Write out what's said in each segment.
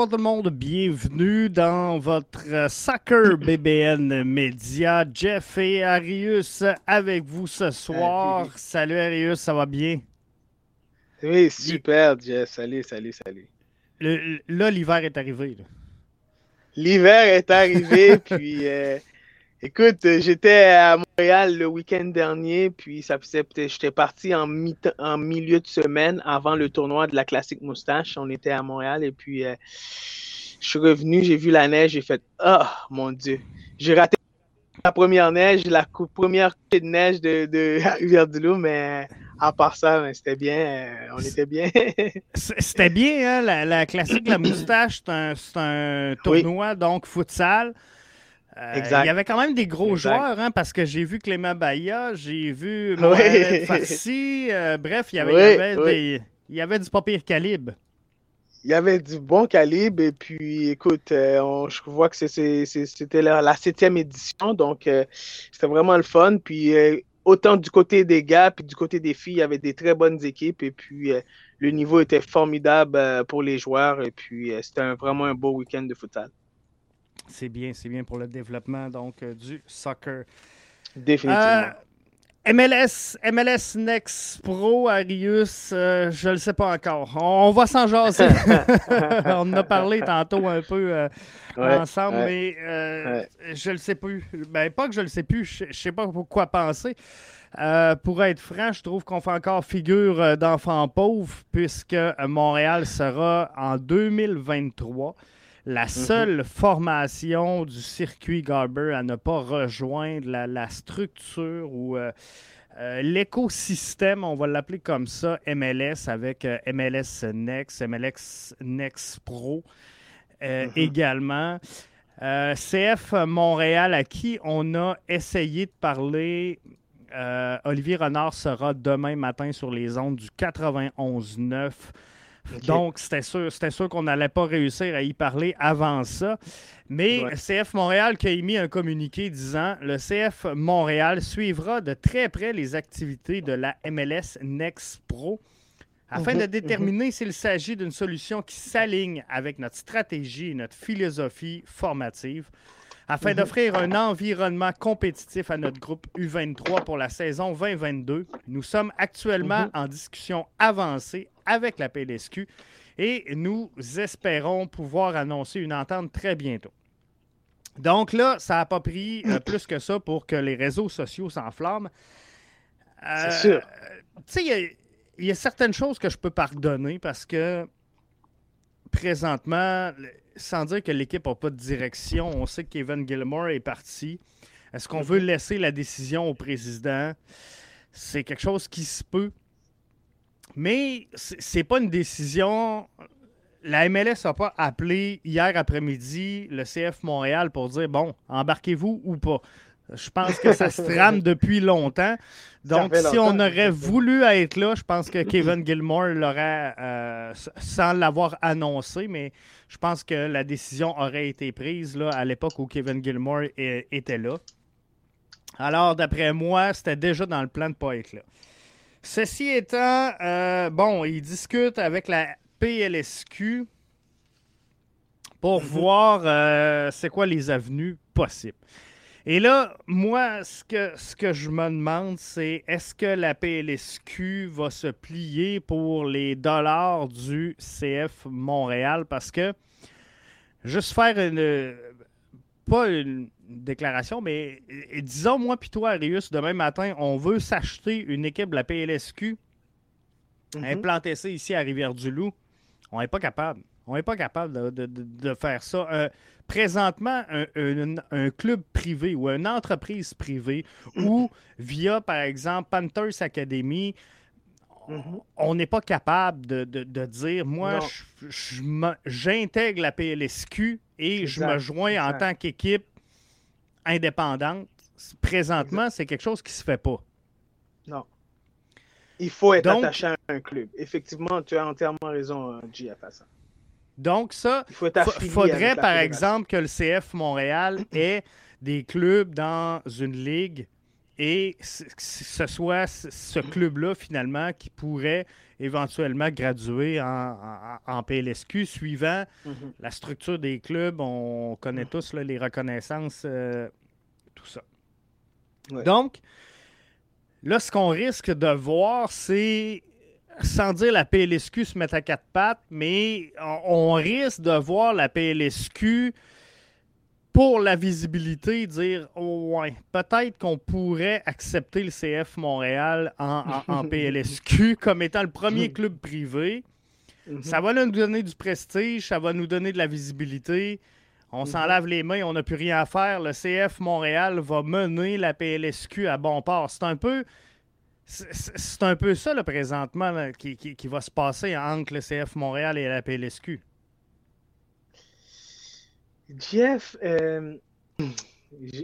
bonsoir tout le monde. Bienvenue dans votre Soccer BBN Média. Jeff et Arius avec vous ce soir. Salut Arius, ça va bien? Oui, super Jeff. Salut, salut, salut. là, l'hiver est arrivé. L'hiver est arrivé, puis euh, écoute, j'étais à Montréal le week-end dernier, puis ça j'étais parti en, en milieu de semaine avant le tournoi de la classique moustache. On était à Montréal et puis euh, je suis revenu, j'ai vu la neige, j'ai fait oh mon dieu, j'ai raté la première neige, la première de neige de, de Rivière-du-Loup, mais à part ça, ben, c'était bien. Euh, on était bien. c'était bien, hein? La, la, classique La Moustache, c'est un, tournoi, donc futsal. Euh, exact. Il y avait quand même des gros joueurs, hein, parce que j'ai vu Clément Baïa, j'ai vu Mohamed Farsi. Euh, bref, il y avait, il y avait, des, il y avait du pas pire calibre. Il y avait du bon calibre, et puis écoute, je vois que c'était la, la, septième édition, donc c'était vraiment le fun. Puis autant du côté des gars puis du côté des filles, il y avait des très bonnes équipes et puis euh, le niveau était formidable euh, pour les joueurs et puis euh, c'était vraiment un beau week-end de futsal. C'est bien, c'est bien pour le développement donc du soccer. Définitivement. MLS, MLS Next Pro, Arius, je ne le sais pas encore. On, va s'en jaser. on en a parlé tantôt un peu ensemble, mais euh, je ne le sais plus. Ben, pas que je le sais plus, je ne sais pas quoi penser. Euh, pour être franc, je trouve qu'on fait encore figure euh, d'enfants pauvres puisque Montréal sera en 2023 la mhm. seule formation du circuit Garber à ne pas rejoindre la, structure ou l'écosystème, on va l'appeler comme ça, MLS avec MLS Next, MLS Next Pro. Euh, mm-hmm. également. Euh, CF Montréal, à qui on a essayé de parler. Euh, Olivier Renard sera demain matin sur les ondes du 91-9. Donc, c'était sûr, sûr qu'on n'allait pas réussir à y parler avant ça. Mais CF Montréal qui a émis un communiqué disant le CF Montréal suivra de très près les activités de la MLS Next Pro afin de mhm, déterminer mhm. s'il s'agit d'une solution qui s'aligne avec notre stratégie et notre philosophie formative, afin mhm. d'offrir un environnement compétitif à notre groupe U23 pour la saison 2022. Nous sommes actuellement en discussion avancée avec la PLSQ et nous espérons pouvoir annoncer une entente très bientôt. Donc là, ça n'a pas pris euh, plus que ça pour que les réseaux sociaux s'enflamment. C'est sûr. Euh, tu sais, il y a certaines choses que je peux pardonner parce que présentement, sans dire que l'équipe n'a pas de direction, on sait que Kevin Gilmore est parti. Est-ce qu'on veut mhm. laisser la décision au président? C'est quelque chose qui se peut. Mais c'est pas une décision. La MLS n'a pas appelé hier après-midi le CF Montréal pour dire bon, embarquez-vous ou pas. Je pense que ça se trame depuis longtemps. Donc, si on aurait voulu être là, je pense que Kevin Gilmore l'aurait euh, sans l'avoir annoncé, mais je pense que la décision aurait été prise là, à l'époque où Kevin Gilmore était là. Alors, d'après moi, c'était déjà dans le plan de ne pas être là. Ceci étant, euh, bon, il discute avec la PLSQ pour mhm. voir euh, c'est quoi les avenues possibles. Et là, moi, ce que, ce que je me demande, c'est est-ce que la PLSQ va se plier pour les dollars du CF Montréal? Parce que, juste faire une. Pas une déclaration, mais disons, moi puis toi, Arius, demain matin, on veut s'acheter une équipe de la PLSQ, mhm. implanter ça ici à Rivière-du-Loup. On n'est pas capable. On n'est pas capable de, faire ça. Euh, présentement, un, club privé ou une entreprise privée ou via, par exemple, Panthers Academy, mm-hmm. on n'est pas capable de, dire, moi, j'intègre la PLSQ et je me joins en tant qu'équipe indépendante. Présentement, c'est quelque chose qui ne se fait pas. Non. Il faut être attaché à un club. Effectivement, tu as entièrement raison, JF, à ça. Donc, ça, il faudrait, par exemple, que le CF Montréal ait des clubs dans une ligue et que ce soit ce club-là, finalement, qui pourrait éventuellement graduer en, PLSQ, suivant mm-hmm. la structure des clubs. On connaît tous les reconnaissances, euh, tout ça. Donc, là, ce qu'on risque de voir, c'est, sans dire la PLSQ se mettre à quatre pattes, mais on risque de voir la PLSQ pour la visibilité, dire oh, ouais, peut-être qu'on pourrait accepter le CF Montréal en, PLSQ comme étant le premier club privé. Mhm. Ça va nous donner du prestige, ça va nous donner de la visibilité. On s'en mhm. lave les mains, on n'a plus rien à faire. Le CF Montréal va mener la PLSQ à bon port. C'est un peu. C'est un peu ça, là, présentement, qui, qui, va se passer entre le CF Montréal et la PLSQ. Jeff, euh,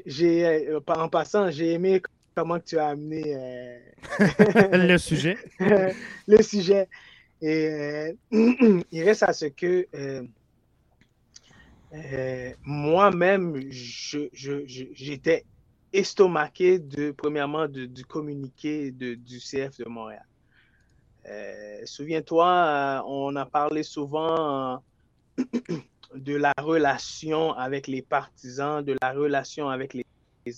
j'ai, euh, en passant, j'ai aimé comment tu as amené euh, le sujet. le sujet. Et il reste à ce que moi-même, j'étais estomaqué de, premièrement, du communiqué de, du CF de Montréal. Souviens-toi, on a parlé souvent de la relation avec les partisans, de la relation avec les,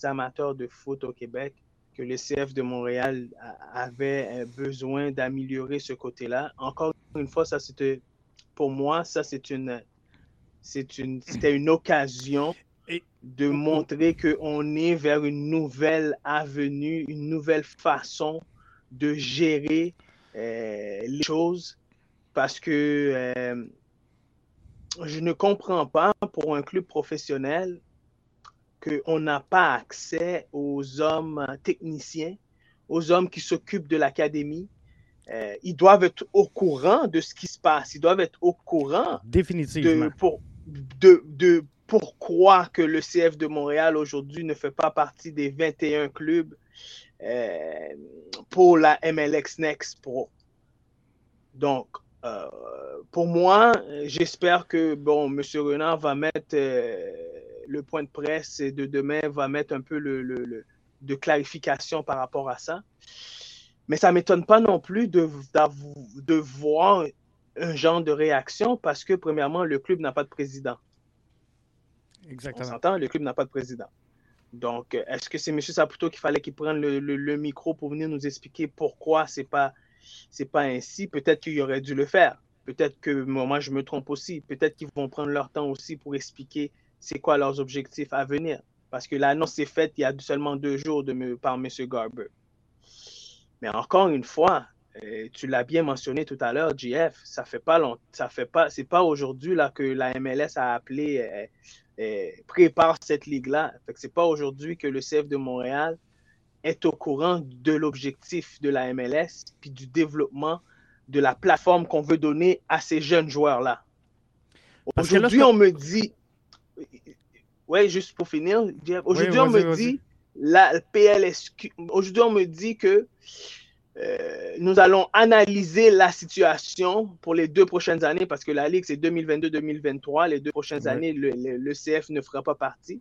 amateurs de foot au Québec, que le CF de Montréal avait euh, besoin d'améliorer ce côté-là. Encore une fois, ça c'était pour moi, ça c'est une c'est une c'était une occasion de montrer qu'on est vers une nouvelle avenue, une nouvelle façon de gérer euh, les choses parce que euh, je ne comprends pas pour un club professionnel qu'on n'a pas accès aux hommes techniciens, aux hommes qui s'occupent de l'académie. Euh, ils doivent être au courant de ce qui se passe. Ils doivent être au courant Définitivement. De, pour, de, pourquoi que le CF de Montréal aujourd'hui ne fait pas partie des 21 clubs euh, pour la MLX Next Pro. Donc, euh, pour moi, j'espère que bon, M. Renard va mettre euh, le point de presse de demain, va mettre un peu le, de clarification par rapport à ça. Mais ça ne m'étonne pas non plus de, de voir un genre de réaction parce que, premièrement, le club n'a pas de président. Exactement. On s'entend, le club n'a pas de président. Donc, est-ce que c'est M. Saputo qu'il fallait qu'il prenne le, le, micro pour venir nous expliquer pourquoi c'est pas c'est pas ainsi. Peut-être qu'il aurait dû le faire. Peut-être que moi, je me trompe aussi. Peut-être qu'ils vont prendre leur temps aussi pour expliquer c'est quoi leurs objectifs à venir. Parce que l'annonce est faite il y a seulement deux jours de par M. Garber. Mais encore une fois, euh, tu l'as bien mentionné tout à l'heure, JF, ça fait pas longtemps, ça fait pas, c'est pas aujourd'hui là que la MLS a appelé euh, prépare cette ligue-là. C'est pas aujourd'hui que le CF de Montréal est au courant de l'objectif de la MLS puis du développement de la plateforme qu'on veut donner à ces jeunes joueurs-là. Aujourd'hui, on me dit, ouais, juste pour finir, aujourd'hui, on me dit, la PLSQ, aujourd'hui, on me dit que euh, nous allons analyser la situation pour les deux prochaines années parce que la Ligue, c'est 2022-2023. Les deux prochaines années, le, CF ne fera pas partie.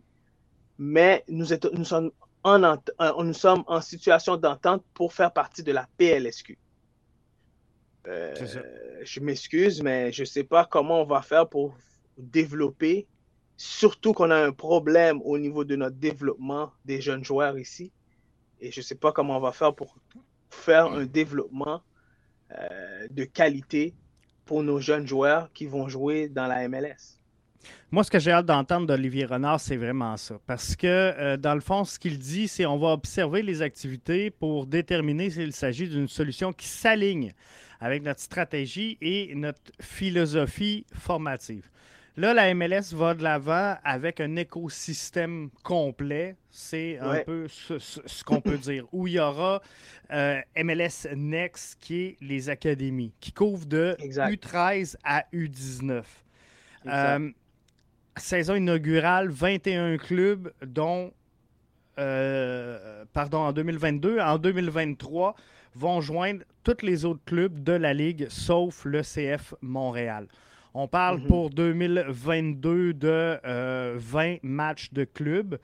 Mais nous, nous sommes en, nous sommes en situation d'entente pour faire partie de la PLSQ. Euh, je m'excuse, mais je ne sais pas comment on va faire pour développer, surtout qu'on a un problème au niveau de notre développement des jeunes joueurs ici. Et je ne sais pas comment on va faire pour faire un développement euh, de qualité pour nos jeunes joueurs qui vont jouer dans la MLS. Moi, ce que j'ai hâte d'entendre d'Olivier Renard, c'est vraiment ça. Parce que, euh, dans le fond, ce qu'il dit, c'est on va observer les activités pour déterminer s'il s'agit d'une solution qui s'aligne avec notre stratégie et notre philosophie formative. Là, la MLS va de l'avant avec un écosystème complet. C'est un peu ce, qu'on peut dire. Où il y aura euh, MLS Next, qui est les académies, qui couvrent de U13 à U19 saison inaugurale, 21 clubs, dont, euh, pardon, en 2022, en 2023, vont joindre tous les autres clubs de la Ligue, sauf le CF Montréal. On parle mhm. pour 2022 de 20 euh, matchs de clubs.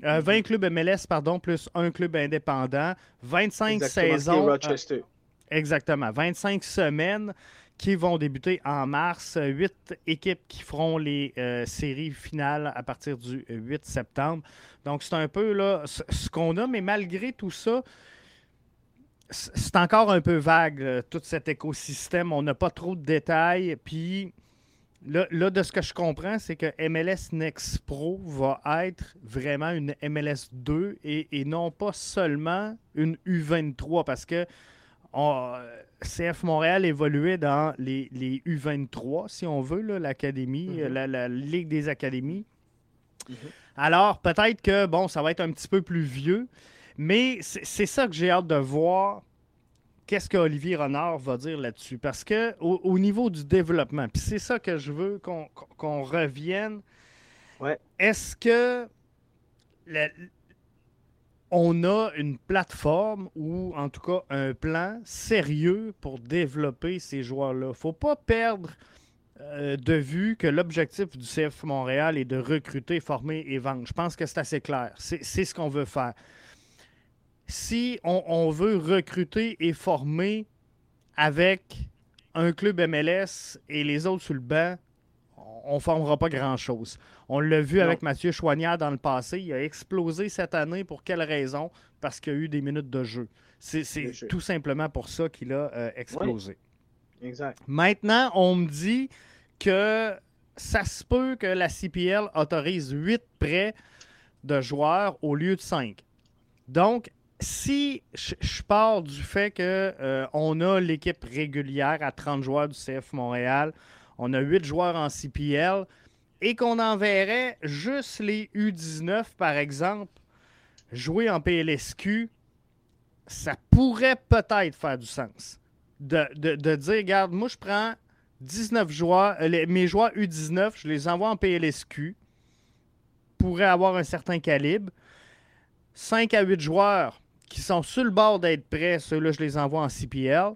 20 clubs MLS, pardon, plus un club indépendant. 25 Exactement, saisons. Rochester. Exactement. 25 semaines qui vont débuter en mars. 8 équipes qui feront les euh, séries finales à partir du 8 septembre. Donc, c'est un peu là, ce, qu'on a, mais malgré tout ça, c'est encore un peu vague, là, tout cet écosystème. On n'a pas trop de détails. Puis, là, là, de ce que je comprends, c'est que MLS Next Pro va être vraiment une MLS 2 et, et non pas seulement une U23 parce que on- CF Montréal évoluait dans les, les U23, si on veut, l'académie, Mhm. euh, la, la Ligue des académies. Mhm. Alors, peut-être que, bon, ça va être un petit peu plus vieux, mais c'est ça que j'ai hâte de voir. Qu'est-ce qu'Olivier Renard va dire là-dessus? Parce que au, au niveau du développement, puis c'est ça que je veux qu'on revienne. Ouais. Est-ce que la- on a une plateforme ou en tout cas un plan sérieux pour développer ces joueurs-là? faut pas perdre euh, de vue que l'objectif du CF Montréal est de recruter, former et vendre. Je pense que c'est assez clair. C'est ce qu'on veut faire. Si on, on veut recruter et former avec un club MLS et les autres sur le banc, on ne formera pas grand-chose. On l'a vu Non. avec Mathieu Choignard dans le passé. Il a explosé cette année. Pour quelle raison? Parce qu'il y a eu des minutes de jeu. C'est tout simplement pour ça qu'il a euh, explosé. Exact. Maintenant, on me dit que ça se peut que la CPL autorise 8 prêts de joueurs au lieu de 5. Donc, si je je pars du fait qu'on a l'équipe régulière à 30 joueurs du CF Montréal, on a 8 joueurs en CPL et qu'on enverrait juste les U19, par exemple, jouer en PLSQ, ça pourrait peut-être faire du sens de, de- dire, regarde, moi je prends 19 joueurs, euh, les- mes joueurs U19, je les envoie en PLSQ, pourraient avoir un certain calibre. 5 à 8 joueurs qui sont sur le bord d'être prêts, ceux-là, je les envoie en CPL.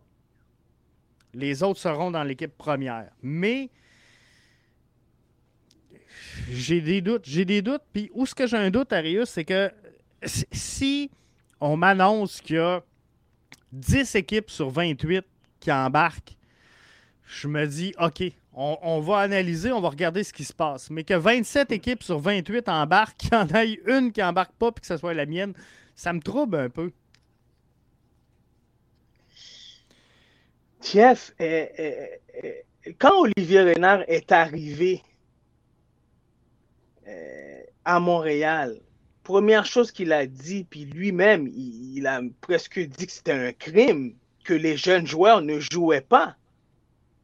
Les autres seront dans l'équipe première. Mais j'ai des doutes. J'ai des doutes. Puis où est-ce que j'ai un doute, Arius, c'est que si- on m'annonce qu'il y a 10 équipes sur 28 qui embarquent, je me dis, OK, on, on va analyser, on va regarder ce qui se passe. Mais que 27 équipes sur 28 embarquent, qu'il y en ait une qui embarque pas puis que ce soit la mienne, ça me trouble un peu. Jeff, quand Olivier Renard est arrivé euh, à Montréal, première chose qu'il a dit, puis lui-même, il, a presque dit que c'était un crime que les jeunes joueurs ne jouaient pas.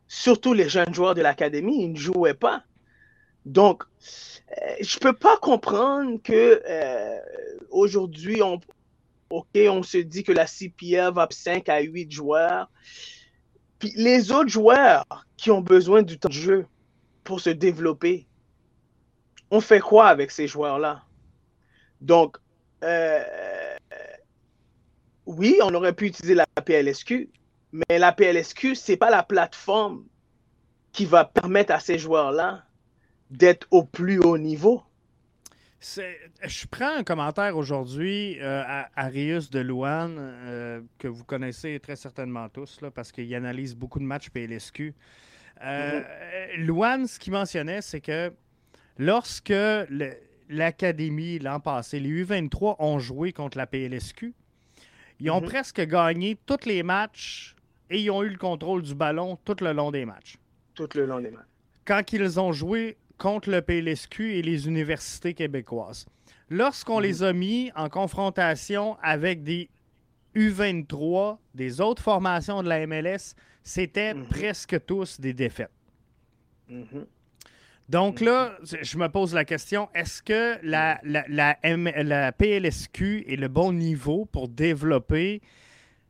Surtout les jeunes joueurs de l'académie, ils ne jouaient pas. Donc, euh, je peux pas comprendre que euh, aujourd'hui, on, on se dit que la CPL va 5 à 8 joueurs. Puis les autres joueurs qui ont besoin du temps de jeu pour se développer, on fait quoi avec ces joueurs-là? Donc, euh, oui, on aurait pu utiliser la PLSQ, mais la PLSQ, ce n'est pas la plateforme qui va permettre à ces joueurs-là d'être au plus haut niveau. Je prends un commentaire aujourd'hui euh, à Arius de Louane, euh, que vous connaissez très certainement tous, là, parce qu'il analyse beaucoup de matchs PLSQ. Euh, Louane, ce qu'il mentionnait, c'est que lorsque l'Académie, l'an passé, les U23 ont joué contre la PLSQ, ils ont Mhm. presque gagné tous les matchs et ils ont eu le contrôle du ballon tout le long des matchs tout le long des matchs. quand ils ont joué contre le PLSQ et les universités québécoises. Lorsqu'on les a mis en confrontation avec des U23 des autres formations de la MLS, c'était Mhm. presque tous des défaites. Mhm. Donc là, je me pose la question, est-ce que la, la, la M- la PLSQ est le bon niveau pour développer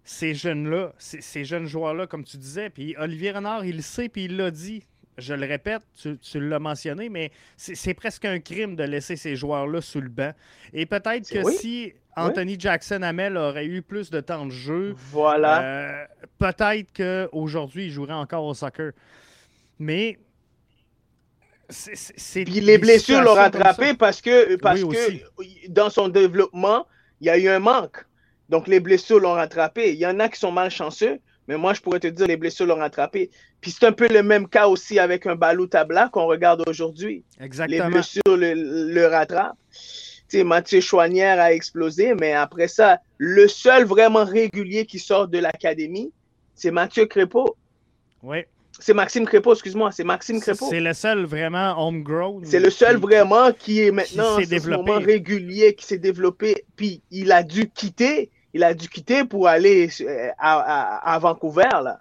ces jeunes-là, ces, ces jeunes joueurs-là, comme tu disais? Puis Olivier Renard, il le sait, puis il l'a dit. Je le répète, tu, tu l'as mentionné, mais c'est c'est presque un crime de laisser ces joueurs-là sous le banc. Et peut-être que C'est- oui. si Anthony Jackson Hamel aurait eu plus de temps de jeu, Voilà. euh, peut-être qu'aujourd'hui, il jouerait encore au soccer. Mais Puis les blessures l'ont rattrapé parce que, parce que dans son développement, il y a eu un manque. Donc les blessures l'ont rattrapé. Il y en a qui sont malchanceux, mais moi je pourrais te dire les blessures l'ont rattrapé. Puis c'est un peu le même cas aussi avec un Balou Tabla qu'on regarde aujourd'hui. Exactement. Les blessures le, le rattrapent. sais, Mathieu Chouanière a explosé, mais après ça, le seul vraiment régulier qui sort de l'académie, c'est Mathieu Crépeau. Oui. C'est Maxime Crépeau, excuse-moi, c'est Maxime Crépeau. C'est le seul vraiment homegrown. C'est le seul vraiment qui est maintenant qui ce moment régulier, qui s'est développé. Puis il a dû quitter, il a dû quitter pour aller euh, à, Vancouver, là,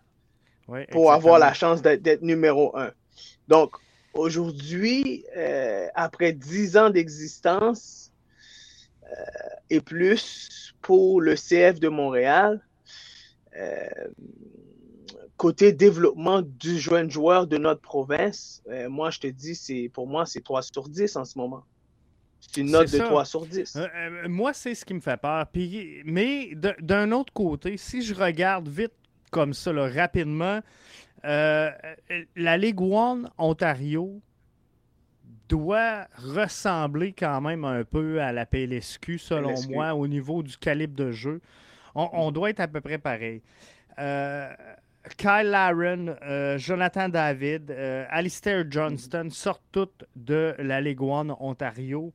pour avoir la chance d'être numéro un. Donc, aujourd'hui, euh, après dix ans d'existence euh, et plus pour le CF de Montréal, côté développement du jeune joueur de notre province, moi, je te dis, c'est pour moi, c'est 3 sur 10 en ce moment. C'est une note de 3 sur 10. Euh, euh, moi, c'est ce qui me fait peur. Puis, mais d'un autre côté, si je regarde vite comme ça, rapidement, la Ligue One Ontario doit ressembler quand même un peu à la PLSQ, selon moi, au niveau du calibre de jeu. On, on, doit être à peu près pareil. Euh, Kyle Laren, euh, Jonathan David, euh, Alistair Johnston sortent toutes de la Ligue One Ontario.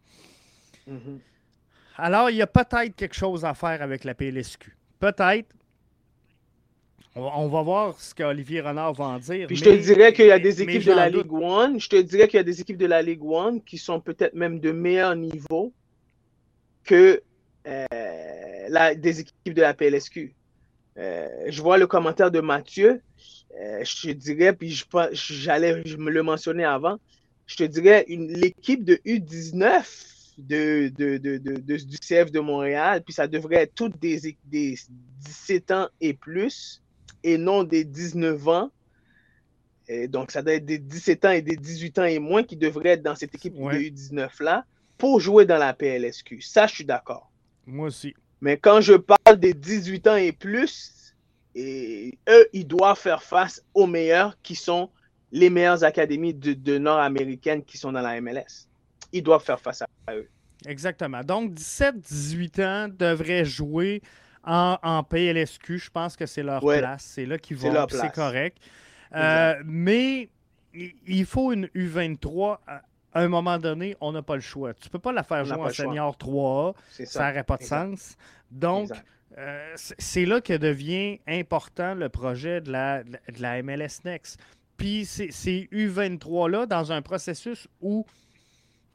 Mm-hmm. Alors, il y a peut-être quelque chose à faire avec la PLSQ. Peut-être. On, va voir ce qu'Olivier Renard va en dire. Puis je te dirais qu'il y a des équipes de la Ligue One. Je te dirais qu'il y a des équipes de la Ligue One qui sont peut-être même de meilleur niveau que euh, la, des équipes de la PLSQ. Euh, je vois le commentaire de Mathieu. Euh, je te dirais, puis j'allais me le mentionner avant, je te dirais l'équipe de U19 de, du CF de Montréal, puis ça devrait être toutes des, des 17 ans et plus, et non des 19 ans. Et donc, ça doit être des 17 ans et des 18 ans et moins qui devraient être dans cette équipe de U19-là pour jouer dans la PLSQ. Ça, je suis d'accord. Moi aussi. Mais quand je parle des 18 ans et plus, et eux, ils doivent faire face aux meilleurs qui sont les meilleures académies de, nord-américaines qui sont dans la MLS. Ils doivent faire face à eux. Exactement. Donc, 17-18 ans devraient jouer en, PLSQ. Je pense que c'est leur place. C'est là qu'ils vont. C'est correct. Euh, mais il faut une U23 à un moment donné, on n'a pas le choix. Tu ne peux pas la faire jouer en senior 3A. Ça n'aurait pas de sens. Donc, euh, c'est là que devient important le projet de la, de la MLS Next. Puis c'est U23-là, dans un processus où,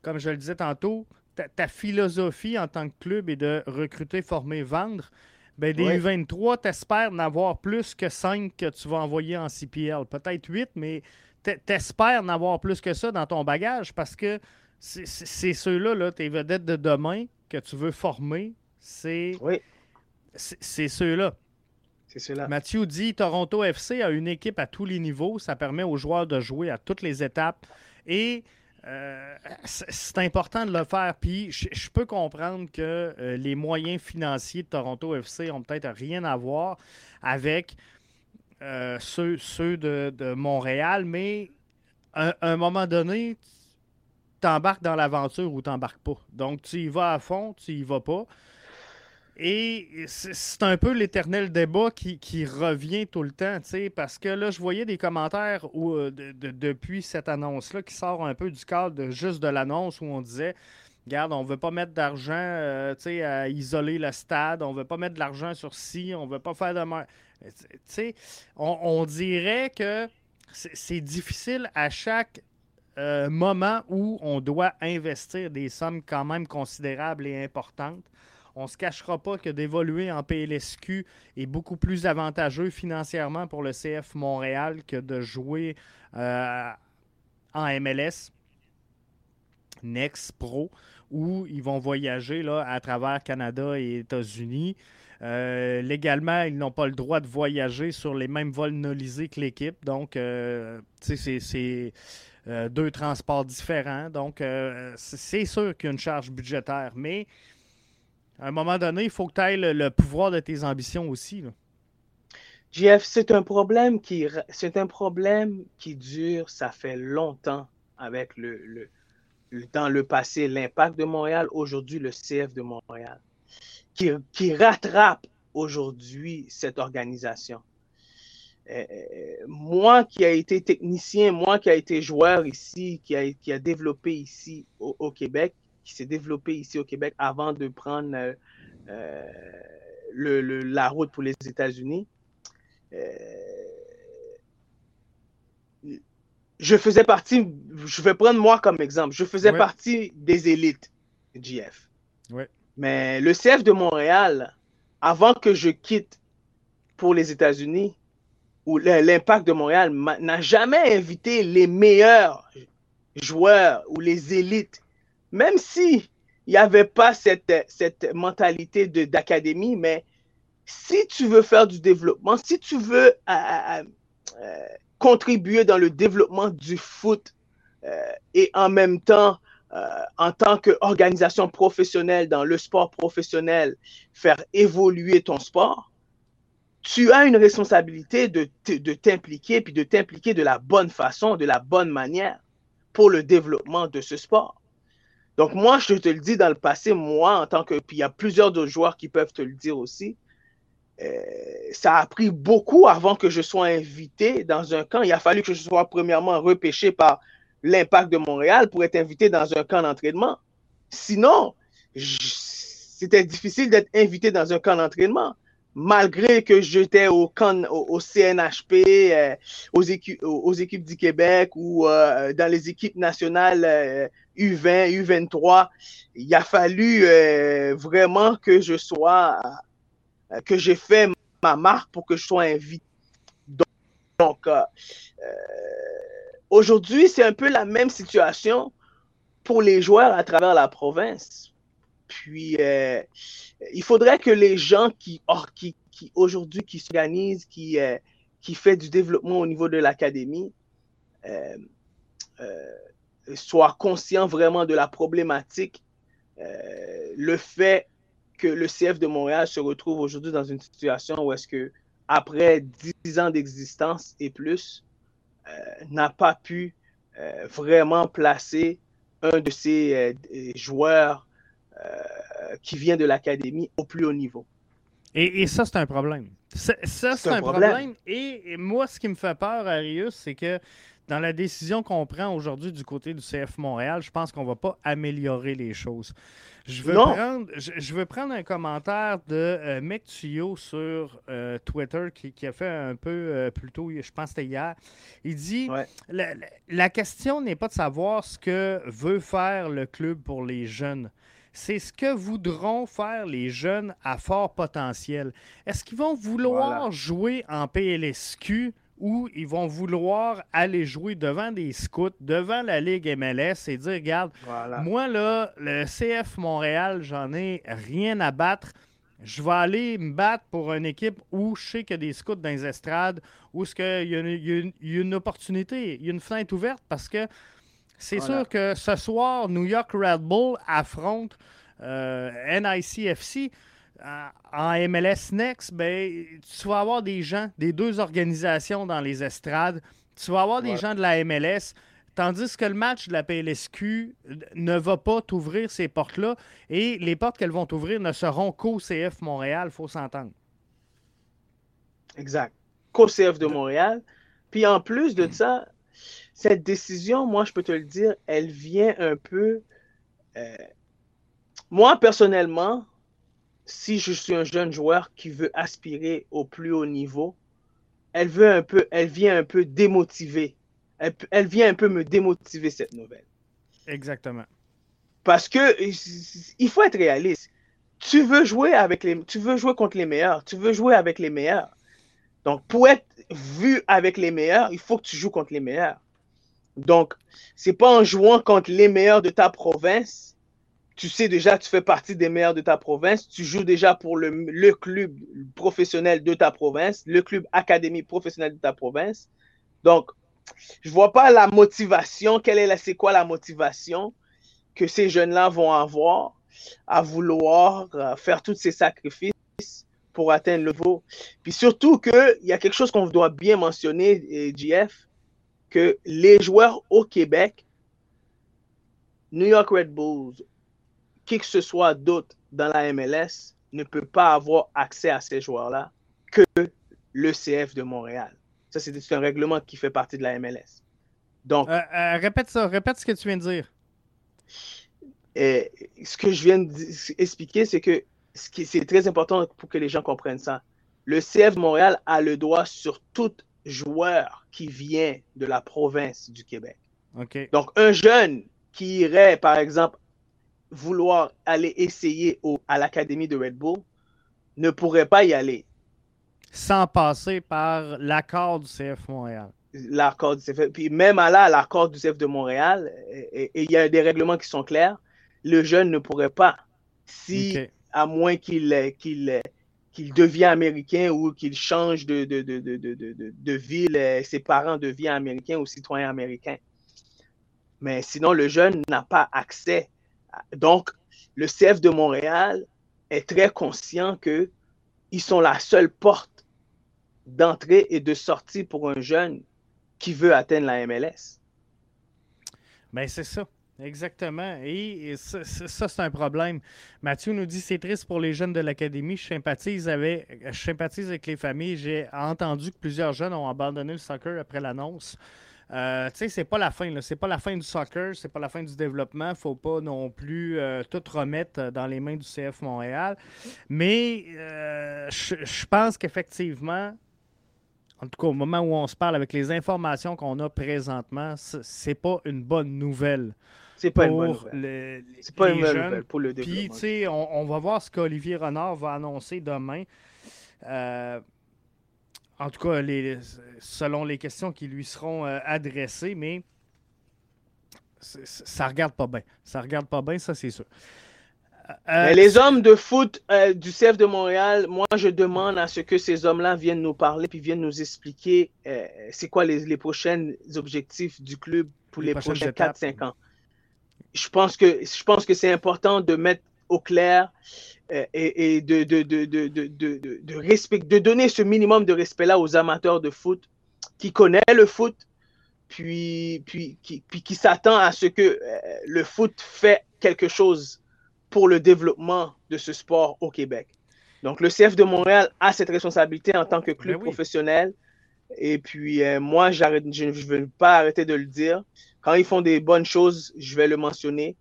comme je le disais tantôt, ta, philosophie en tant que club est de recruter, former, vendre. Ben, des U23, tu espères n'avoir plus que 5 que tu vas envoyer en CPL. Peut-être 8, mais t'espères n'avoir plus que ça dans ton bagage parce que c'est ceux-là, là, tes vedettes de demain que tu veux former, c'est oui. c'est ceux-là. C'est ceux-là. Mathieu dit Toronto FC a une équipe à tous les niveaux. Ça permet aux joueurs de jouer à toutes les étapes. Et euh, c'est important de le faire. Puis je, peux comprendre que euh, les moyens financiers de Toronto FC ont peut-être rien à voir avec euh, ceux, de, Montréal, mais à, un moment donné, tu embarques dans l'aventure ou tu n'embarques pas. Donc, tu y vas à fond, tu y vas pas. Et c'est un peu l'éternel débat qui, revient tout le temps, parce que là, je voyais des commentaires euh, depuis cette annonce-là qui sort un peu du cadre juste de l'annonce où on disait Regarde, on ne veut pas mettre d'argent euh, à isoler le stade, on ne veut pas mettre de l'argent sur ci, on ne veut pas faire de on, dirait que c'est difficile à chaque euh, moment où on doit investir des sommes quand même considérables et importantes. On ne se cachera pas que d'évoluer en PLSQ est beaucoup plus avantageux financièrement pour le CF Montréal que de jouer euh, en MLS, Next Pro, où ils vont voyager là, à travers Canada et États-Unis. Euh, légalement, ils n'ont pas le droit de voyager sur les mêmes vols nolisés que l'équipe. Donc, euh, c'est euh, deux transports différents. Donc, c'est sûr qu'il y a une charge budgétaire. Mais à un moment donné, il faut que tu aies le, pouvoir de tes ambitions aussi. Jeff, c'est un problème qui un problème qui dure, ça fait longtemps avec le, dans le passé l'Impact de Montréal, aujourd'hui le CF de Montréal, qui, qui rattrape aujourd'hui cette organisation. Euh, moi qui ai été technicien, moi qui ai été joueur ici, qui a, qui a développé ici au, Québec, qui s'est développé ici au Québec avant de prendre euh, euh, le, la route pour les États-Unis, je faisais partie, je vais prendre moi comme exemple, je faisais partie des élites GF. Mais le CF de Montréal, avant que je quitte pour les États-Unis, où l'impact de Montréal n'a jamais invité les meilleurs joueurs ou les élites, même si n'y avait pas cette, cette mentalité d'académie, mais si tu veux faire du développement, si tu veux euh, contribuer dans le développement du foot euh, et en même temps, euh, en tant qu'organisation professionnelle dans le sport professionnel, faire évoluer ton sport, tu as une responsabilité de, de t'impliquer, puis de t'impliquer de la bonne façon, de la bonne manière pour le développement de ce sport. Donc moi, je te le dis dans le passé, moi, en tant que, puis il y a plusieurs d'autres joueurs qui peuvent te le dire aussi, euh, ça a pris beaucoup avant que je sois invité dans un camp. Il a fallu que je sois premièrement repêché par l'impact de Montréal pour être invité dans un camp d'entraînement. Sinon, c'était difficile d'être invité dans un camp d'entraînement malgré que j'étais au, au, CNHP, euh, aux, équipes, du Québec ou euh, dans les équipes nationales U20, U23, il a fallu vraiment que je sois euh, que j'ai fait ma marque pour que je sois invité. Donc, euh, euh, aujourd'hui, c'est un peu la même situation pour les joueurs à travers la province. Puis, il faudrait que les gens qui, qui aujourd'hui, qui s'organisent, qui, qui fait du développement au niveau de l'académie, soient conscients vraiment de la problématique. le fait que le CF de Montréal se retrouve aujourd'hui dans une situation où est-ce que après dix ans d'existence et plus, euh, n'a pas pu euh, vraiment placer un de ses euh, joueurs qui vient de l'académie au plus haut niveau. Et, ça, c'est un problème. Ça, c'est un, problème. Et, moi, ce qui me fait peur, Arius, c'est que dans la décision qu'on prend aujourd'hui du côté du CF Montréal, je pense qu'on ne va pas améliorer les choses. Je veux, prendre, je, veux prendre un commentaire de euh, Mick Tuyo sur euh, Twitter qui, a fait un peu euh, plus tôt, je pense que c'était hier. Il dit la, question n'est pas de savoir ce que veut faire le club pour les jeunes. C'est ce que voudront faire les jeunes à fort potentiel. Est-ce qu'ils vont vouloir jouer en PLSQ où ils vont vouloir aller jouer devant des scouts, devant la Ligue MLS et dire Regarde, moi, là, le CF Montréal, j'en ai rien à battre. Je vais aller me battre pour une équipe où je sais qu'il y a des scouts dans les estrades, où il y, a une, opportunité, il y a une fenêtre ouverte parce que c'est sûr que ce soir, New York Red Bull affronte euh, NICFC en MLS Next, ben, tu vas avoir des gens des deux organisations dans les estrades. Tu vas avoir des gens de la MLS. Tandis que le match de la PLSQ ne va pas t'ouvrir ces portes-là. Et les portes qu'elles vont t'ouvrir ne seront qu'au CF Montréal, il faut s'entendre. Exact. Qu'au CF de Montréal. Puis en plus de ça, cette décision, moi, je peux te le dire, elle vient un peu. Euh, moi, personnellement, si je suis un jeune joueur qui veut aspirer au plus haut niveau, elle veut un peu, elle vient un peu démotiver. Elle, vient un peu me démotiver cette nouvelle. Exactement. Parce que il faut être réaliste. Tu veux jouer avec les, tu veux jouer contre les meilleurs. Tu veux jouer avec les meilleurs. Donc pour être vu avec les meilleurs, il faut que tu joues contre les meilleurs. Donc c'est pas en jouant contre les meilleurs de ta province tu sais déjà, tu fais partie des meilleurs de ta province, tu joues déjà pour le, club professionnel de ta province, le club académie professionnel de ta province. Donc, je vois pas la motivation, quelle est la, c'est quoi la motivation que ces jeunes-là vont avoir à vouloir euh, faire tous ces sacrifices pour atteindre le niveau. Puis surtout qu'il y a quelque chose qu'on doit bien mentionner, JF, que les joueurs au Québec New York Red Bulls, qui que ce soit d'autre dans la MLS, ne peut pas avoir accès à ces joueurs-là que le CF de Montréal. Ça, c'est un règlement qui fait partie de la MLS. Donc, euh, euh, répète ça, répète ce que tu viens de dire. Et ce que je viens d'expliquer, c'est que c'est très important pour que les gens comprennent ça. Le CF Montréal a le droit sur tout joueur qui vient de la province du Québec. Donc, un jeune qui irait, par exemple, vouloir aller essayer au, à l'Académie de Red Bull ne pourrait pas y aller. Sans passer par l'accord du CF Montréal. L'accord du CF. Puis même à là, l'accord du CF de Montréal, et il y a des règlements qui sont clairs, le jeune ne pourrait pas, si, à moins qu'il qu'il qu'il devient américain ou qu'il change de, de, de, de, ville, euh, ses parents deviennent américains ou citoyens américains. Mais sinon, le jeune n'a pas accès. Donc, le CF de Montréal est très conscient qu'ils sont la seule porte d'entrée et de sortie pour un jeune qui veut atteindre la MLS. Ben, c'est ça. Exactement. Et, ça, c'est un problème. Mathieu nous dit c'est triste pour les jeunes de l'académie. Je sympathise je sympathise avec les familles. J'ai entendu que plusieurs jeunes ont abandonné le soccer après l'annonce. Euh, tu sais, c'est pas la fin. C'est pas la fin du soccer, c'est pas la fin du développement. Faut pas non plus euh, tout remettre dans les mains du CF Montréal. Mais euh, je pense qu'effectivement, en tout cas au moment où on se parle avec les informations qu'on a présentement, c'est pas une bonne nouvelle. C'est pas, une bonne nouvelle. C'est pas une bonne nouvelle pour le développement. Puis, tu sais, on, va voir ce qu'Olivier Renard va annoncer demain. Euh, en tout cas, les, selon les questions qui lui seront euh, adressées, mais ça regarde pas bien. Ça regarde pas bien, ça, c'est sûr. Euh, les hommes de foot du CF de Montréal, moi, je demande à ce que ces hommes-là viennent nous parler puis viennent nous expliquer c'est quoi les, les, prochains objectifs du club pour les, les prochains 4-5 ans je pense que je pense que c'est important de mettre au clair euh, et, de, de, de, de, respect, de donner ce minimum de respect-là aux amateurs de foot qui connaissent le foot, puis, puis, qui, puis qui s'attend à ce que euh, le foot fait quelque chose pour le développement de ce sport au Québec. Donc, le CF de Montréal a cette responsabilité en tant que club ben professionnel. Et puis, euh, moi, je ne veux pas arrêter de le dire. Quand ils font des bonnes choses, je vais le mentionner.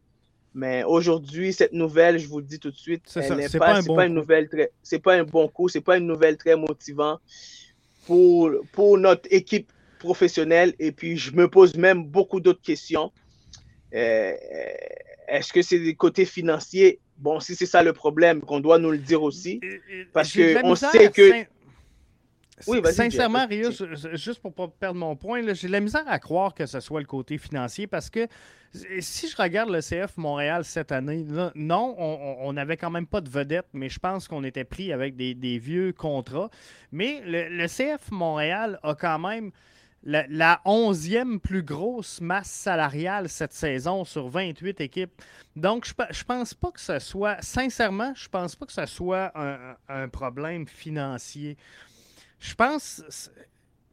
Mais aujourd'hui, cette nouvelle, je vous le dis tout de suite, ce n'est pas, pas, une nouvelle très, c'est pas un bon coup, c'est pas une nouvelle très motivante pour, pour notre équipe professionnelle. Et puis, je me pose même beaucoup d'autres questions. Euh, est-ce que c'est des côtés financiers? Bon, si c'est ça le problème, qu'on doit nous le dire aussi. Parce qu'on sait que. Oui, Sincèrement, Rio, juste pour ne pas perdre mon point, j'ai la misère à croire que ce soit le côté financier parce que si je regarde le CF Montréal cette année, non, on n'avait quand même pas de vedette, mais je pense qu'on était pris avec des, vieux contrats. Mais le, CF Montréal a quand même la, onzième plus grosse masse salariale cette saison sur 28 équipes. Donc, je, je pense pas que ce soit, sincèrement, je pense pas que ce soit un problème financier. Je pense,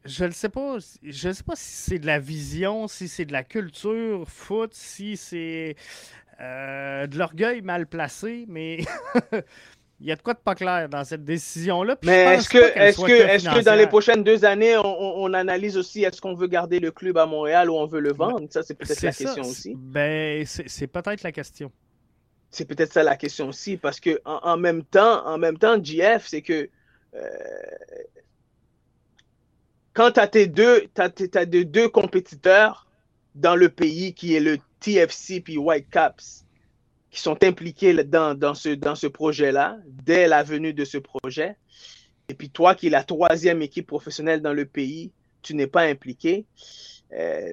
je ne sais pas, je ne sais pas si c'est de la vision, si c'est de la culture foot, si c'est euh, de l'orgueil mal placé, mais il y a de quoi de pas clair dans cette décision-là. Mais est-ce que, est-ce que, est-ce que dans les prochaines deux années, on, analyse aussi est-ce qu'on veut garder le club à Montréal ou on veut le vendre? Ça, c'est peut-être la question aussi. Ben, c'est peut-être la question. C'est peut-être ça la question aussi, parce que en, même temps, en même temps, GF, c'est que euh, quand tu as tes deux, deux compétiteurs dans le pays qui est le TFC puis Whitecaps qui sont impliqués dans, dans ce, dans ce projet-là, dès la venue de ce projet, et puis toi qui es la troisième équipe professionnelle dans le pays, tu n'es pas impliqué, euh,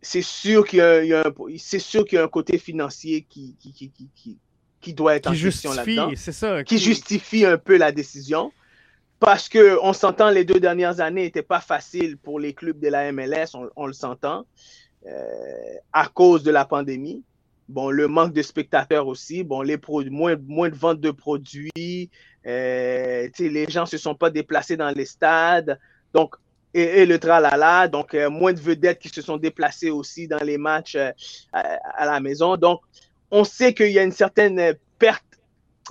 c'est sûr qu'il y, y a un côté financier qui, qui, qui, qui, doit être en question là-dedans. qui justifie un peu la décision parce qu'on s'entend, les deux dernières années n'étaient pas faciles pour les clubs de la MLS, on, le s'entend, euh, à cause de la pandémie. Bon, le manque de spectateurs aussi, bon, les moins, moins de ventes de produits, euh, les gens ne se sont pas déplacés dans les stades. Donc, et, le tralala. Donc, moins de vedettes qui se sont déplacées aussi dans les matchs à, la maison. Donc, on sait qu'il y a une certaine perte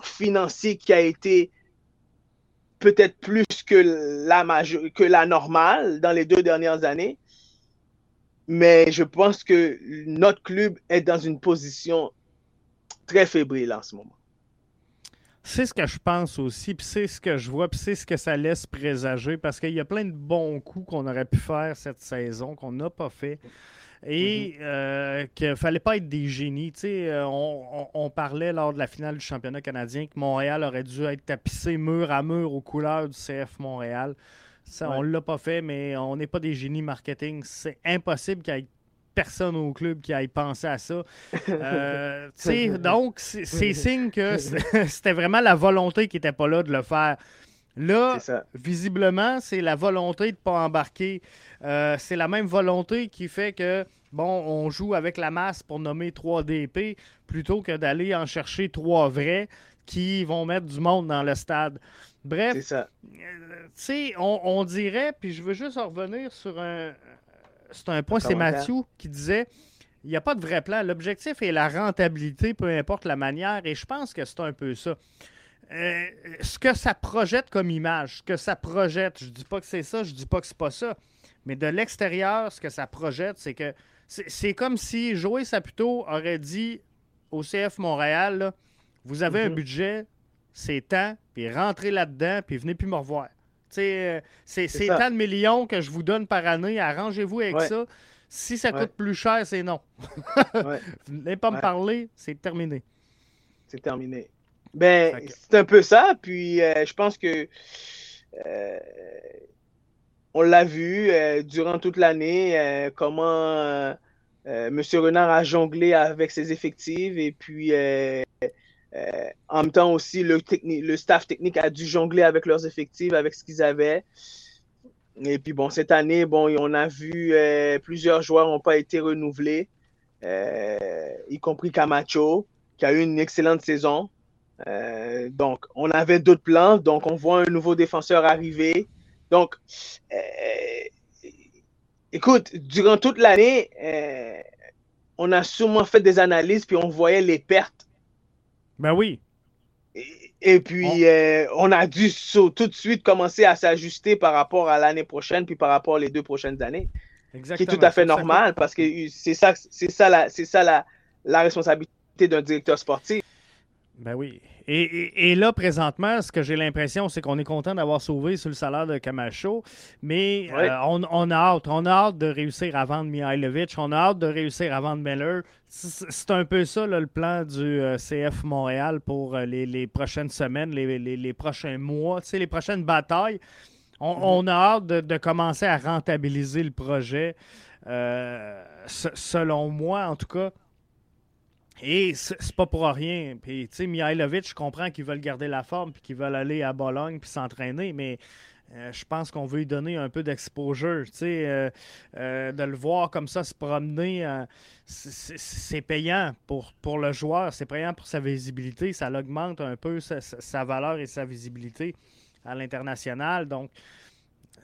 financière qui a été peut-être plus que la, normale dans les deux dernières années. Mais je pense que notre club est dans une position très fébrile en ce moment. C'est ce que je pense aussi, puis c'est ce que je vois, puis c'est ce que ça laisse présager, parce qu'il y a plein de bons coups qu'on aurait pu faire cette saison, qu'on n'a pas fait, et mhm. euh, qu'il ne fallait pas être des génies. Euh, on, parlait lors de la finale du championnat canadien que Montréal aurait dû être tapissé mur à mur aux couleurs du CF Montréal. Ça, On ne l'a pas fait, mais on n'est pas des génies marketing. C'est impossible qu'il y ait personne au club qui aille penser à ça. Euh, donc, c'est signe que c'était vraiment la volonté qui n'était pas là de le faire. Là, visiblement, c'est la volonté de ne pas embarquer. Euh, c'est la même volonté qui fait que, bon, on joue avec la masse pour nommer 3 DP plutôt que d'aller en chercher trois vrais qui vont mettre du monde dans le stade. Bref, tu on, on, dirait, puis je veux juste revenir sur un, c'est un point, c'est Mathieu qui disait il n'y a pas de vrai plan. L'objectif est la rentabilité, peu importe la manière, et je pense que c'est un peu ça. Euh, ce que ça projette comme image, ce que ça projette, je dis pas que c'est ça, je dis pas que c'est pas ça, mais de l'extérieur, ce que ça projette, c'est que c'est comme si Joey Saputo aurait dit au CF Montréal vous avez un mhm. budget, c'est temps, puis rentrez là-dedans, puis venez plus me revoir. Euh, c'est tant de millions que je vous donne par année. Arrangez-vous avec ça. Si ça coûte plus cher, c'est non. Venez pas me parler, c'est terminé. C'est terminé. Ben, c'est un peu ça. Puis euh, je pense que euh, on l'a vu durant toute l'année, comment M. Renard a jonglé avec ses effectifs et puis euh, en même temps aussi, le, le staff technique a dû jongler avec leurs effectifs, avec ce qu'ils avaient. Et puis bon, cette année, bon, on a vu euh, plusieurs joueurs n'ont pas été renouvelés, euh, y compris Camacho, qui a eu une excellente saison. Donc, on avait d'autres plans. Donc, on voit un nouveau défenseur arriver. Donc, écoute, durant toute l'année, on a sûrement fait des analyses, puis on voyait les pertes ben oui. Et, puis, on... Euh, on a dû tout de suite commencer à s'ajuster par rapport à l'année prochaine, puis par rapport aux deux prochaines années. Exactement. Qui est tout à fait normal, parce que c'est ça, c'est ça, la, c'est ça la, la responsabilité d'un directeur sportif. Ben oui. Et, là, présentement, ce que j'ai l'impression, c'est qu'on est content d'avoir sauvé sur le salaire de Camacho, mais euh, on, a hâte. On a hâte de réussir à vendre Mihailovic. On a hâte de réussir à vendre Miller. C'est un peu ça, le plan du euh, CF Montréal pour euh, les, prochaines semaines, les, prochains mois, les prochaines batailles. On, mm-hmm. a hâte de, commencer à rentabiliser le projet. selon moi, en tout cas, et c'est pas pour rien. Puis, tu sais, Mihailovic, je comprends qu'ils veulent garder la forme puis qu'ils veulent aller à Bologne puis s'entraîner, mais euh, je pense qu'on veut lui donner un peu d'exposure. Euh, euh, de le voir comme ça se promener, c'est payant pour, pour le joueur, c'est payant pour sa visibilité. Ça augmente un peu sa, valeur et sa visibilité à l'international. Donc,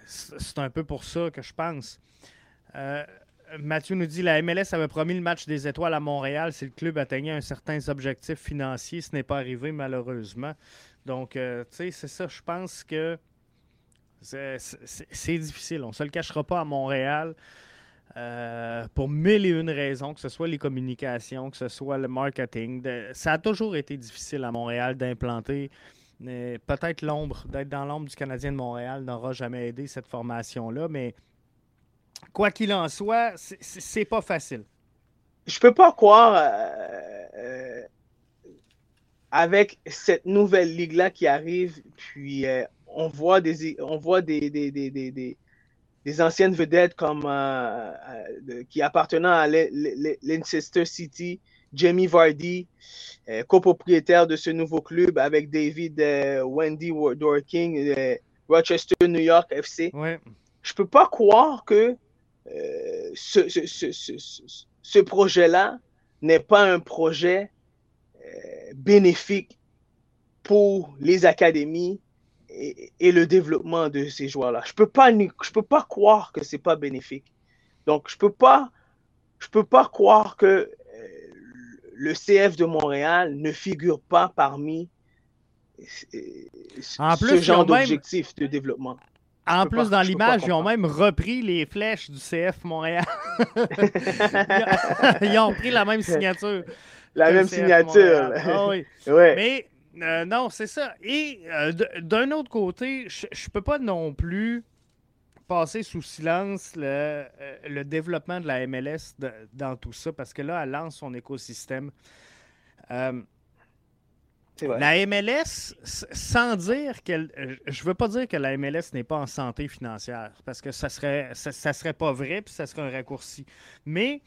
c'est un peu pour ça que je pense. Mathieu nous dit la MLS avait promis le match des étoiles à Montréal si le club atteignait un certain objectif financier. Ce n'est pas arrivé, malheureusement. Donc, euh, tu sais, c'est ça. Je pense que c'est difficile. On ne se le cachera pas à Montréal. Euh, pour mille et une raisons, que ce soit les communications, que ce soit le marketing. ça a toujours été difficile à Montréal d'implanter. Peut-être l'ombre, d'être dans l'ombre du Canadien de Montréal n'aura jamais aidé cette formation-là, mais quoi qu'il en soit, c'est pas facile. Je peux pas croire euh, euh, avec cette nouvelle ligue-là qui arrive, puis euh, on voit des on voit des, des, des, des anciennes vedettes comme qui appartenant à Leicester City, Jamie Vardy, copropriétaire de ce nouveau club avec David Wendy Dorking, Rochester, New York FC. Ouais. Je peux pas croire que euh, ce, ce, projet-là n'est pas un projet euh, bénéfique pour les académies et, le développement de ces joueurs-là. Je peux pas, je peux pas croire que c'est pas bénéfique. Donc, je peux pas, je peux pas croire que euh, le CF de Montréal ne figure pas parmi euh, en plus, ce genre d'objectif de développement. En plus, dans l'image, ils ont même repris les flèches du CF Montréal. ils ont pris la même signature. La même signature. Ah, oui. Mais euh, non, c'est ça. Et euh, d'un autre côté, je ne peux pas non plus passer sous silence le, euh, le développement de la MLS dans tout ça, parce que là, elle lance son écosystème. La MLS, sans dire qu'elle. Je veux pas dire que la MLS n'est pas en santé financière, parce que ça serait, ça, serait pas vrai, puis ça serait un raccourci. Mais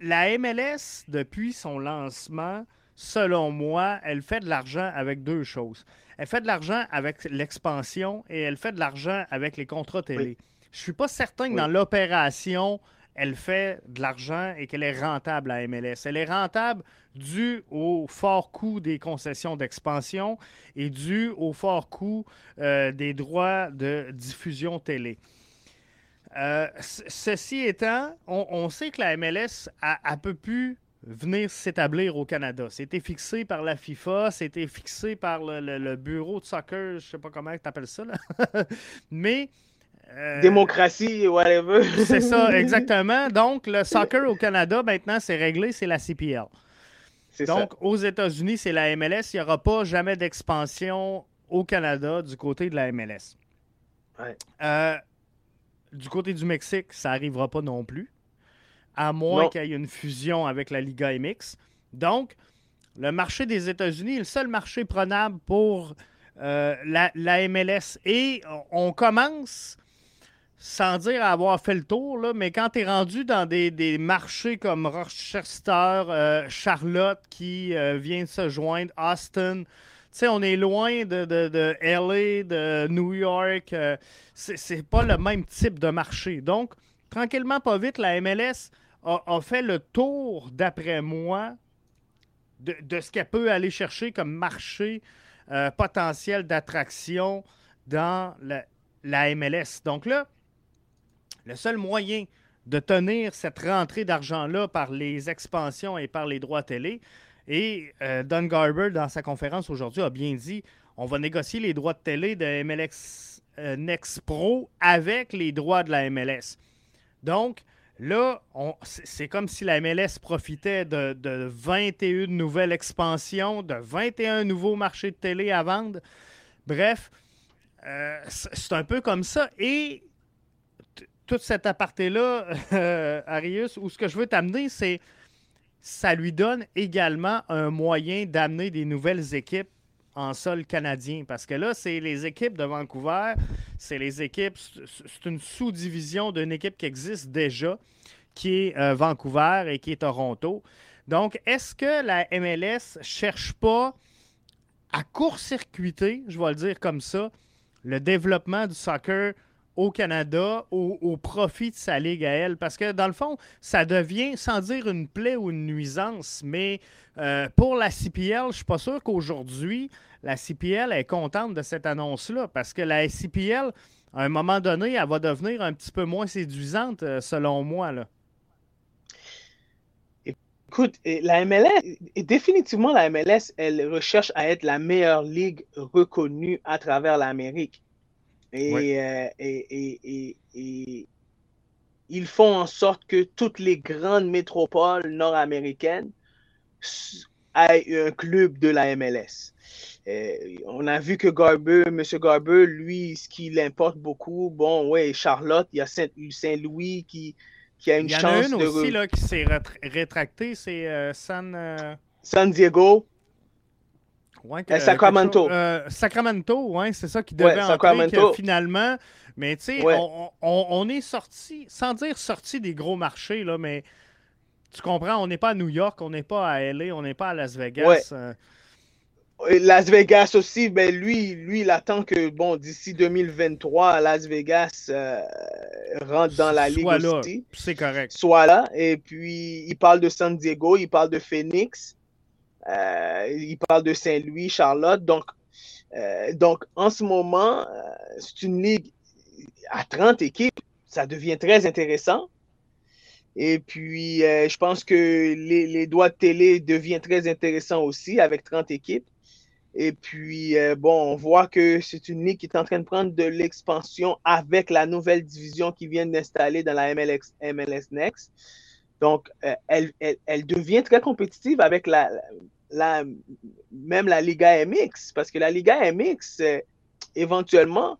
la MLS, depuis son lancement, selon moi, elle fait de l'argent avec deux choses. Elle fait de l'argent avec l'expansion et elle fait de l'argent avec les contrats télé. Je Je suis pas certain que dans l'opération, elle fait de l'argent et qu'elle est rentable à MLS. Elle est rentable dû au fort coût des concessions d'expansion et dû au fort coût euh, des droits de diffusion télé. Euh, ceci étant, on, sait que la MLS a, a peu pu venir s'établir au Canada. C'était fixé par la FIFA, c'était fixé par le, bureau de soccer, je ne sais pas comment tu appelles ça, mais... Euh, Démocratie, whatever. c'est ça, exactement. Donc, le soccer au Canada, maintenant, c'est réglé, c'est la CPL. Donc, aux États-Unis, c'est la MLS. Il n'y aura pas jamais d'expansion au Canada du côté de la MLS. Euh, du côté du Mexique, ça n'arrivera pas non plus, à moins qu'il y ait une fusion avec la Liga MX. Donc, le marché des États-Unis est le seul marché prenable pour euh, la, la, MLS. Et on commence sans dire avoir fait le tour, mais quand tu es rendu dans des, marchés comme Rochester, euh, Charlotte qui euh, vient de se joindre, Austin, tu sais, on est loin de, de, LA, de New York. Euh, c'est pas le même type de marché. Donc, tranquillement, pas vite, la MLS a, fait le tour, d'après moi, de, de ce qu'elle peut aller chercher comme marché potentiel d'attraction dans la, la MLS. Donc là, le seul moyen de tenir cette rentrée d'argent-là par les expansions et par les droits télé, et euh, Don Garber, dans sa conférence aujourd'hui, a bien dit on va négocier les droits de télé de MLX euh, Next Pro avec les droits de la MLS. Donc, là, c'est comme si la MLS profitait de, 21 nouvelles expansions, de 21 nouveaux marchés de télé à vendre. Bref, euh, c'est un peu comme ça. Et tout cet aparté-là, euh, Arius, où ce que je veux t'amener, c'est ça lui donne également un moyen d'amener des nouvelles équipes en sol canadien. Parce que là, c'est les équipes de Vancouver, c'est les équipes, c'est une sous-division d'une équipe qui existe déjà, qui est euh, Vancouver et qui est Toronto. Donc, est-ce que la MLS cherche pas à court-circuiter, je vais le dire comme ça, le développement du soccer au Canada au, profit de sa ligue à elle. Parce que dans le fond, ça devient, sans dire une plaie ou une nuisance, mais euh, pour la CPL, je ne suis pas sûr qu'aujourd'hui, la CPL est contente de cette annonce-là. Parce que la CPL, à un moment donné, elle va devenir un petit peu moins séduisante, euh, selon moi. Écoute, la MLS, définitivement, la MLS, elle recherche à être la meilleure ligue reconnue à travers l'Amérique. Euh, et, et, ils font en sorte que toutes les grandes métropoles nord-américaines aient un club de la MLS. Euh, on a vu que Garber, M. Garber, lui, ce qui l'importe beaucoup, bon, ouais, Charlotte, il y a Saint-Louis qui, qui a une chance. Il y en a une aussi là, qui s'est rétractée, c'est euh, San. San Diego. Euh, Sacramento. Euh, Sacramento, ouais, c'est ça qui devait entrer finalement. Mais tu sais, on, est sorti, sans dire sorti des gros marchés, là, mais tu comprends, on n'est pas à New York, on n'est pas à LA, on n'est pas à Las Vegas. Euh. Las Vegas aussi, ben lui, lui, il attend que bon, d'ici 2023, Las Vegas rentre dans la ligue aussi. C'est correct. Soit là. Et puis, il parle de San Diego, il parle de Phoenix. Euh, il parle de Saint-Louis, Charlotte. Donc, Euh, donc, en ce moment, c'est une ligue à 30 équipes. Ça devient très intéressant. Et puis, je pense que les, les, droits de télé deviennent très intéressants aussi avec 30 équipes. Et puis, euh, bon, on voit que c'est une ligue qui est en train de prendre de l'expansion avec la nouvelle division qui vient d'installer dans la MLS Next. Donc, euh, elle, elle, devient très compétitive avec la, la, même la Liga MX, parce que la Liga MX, euh, éventuellement,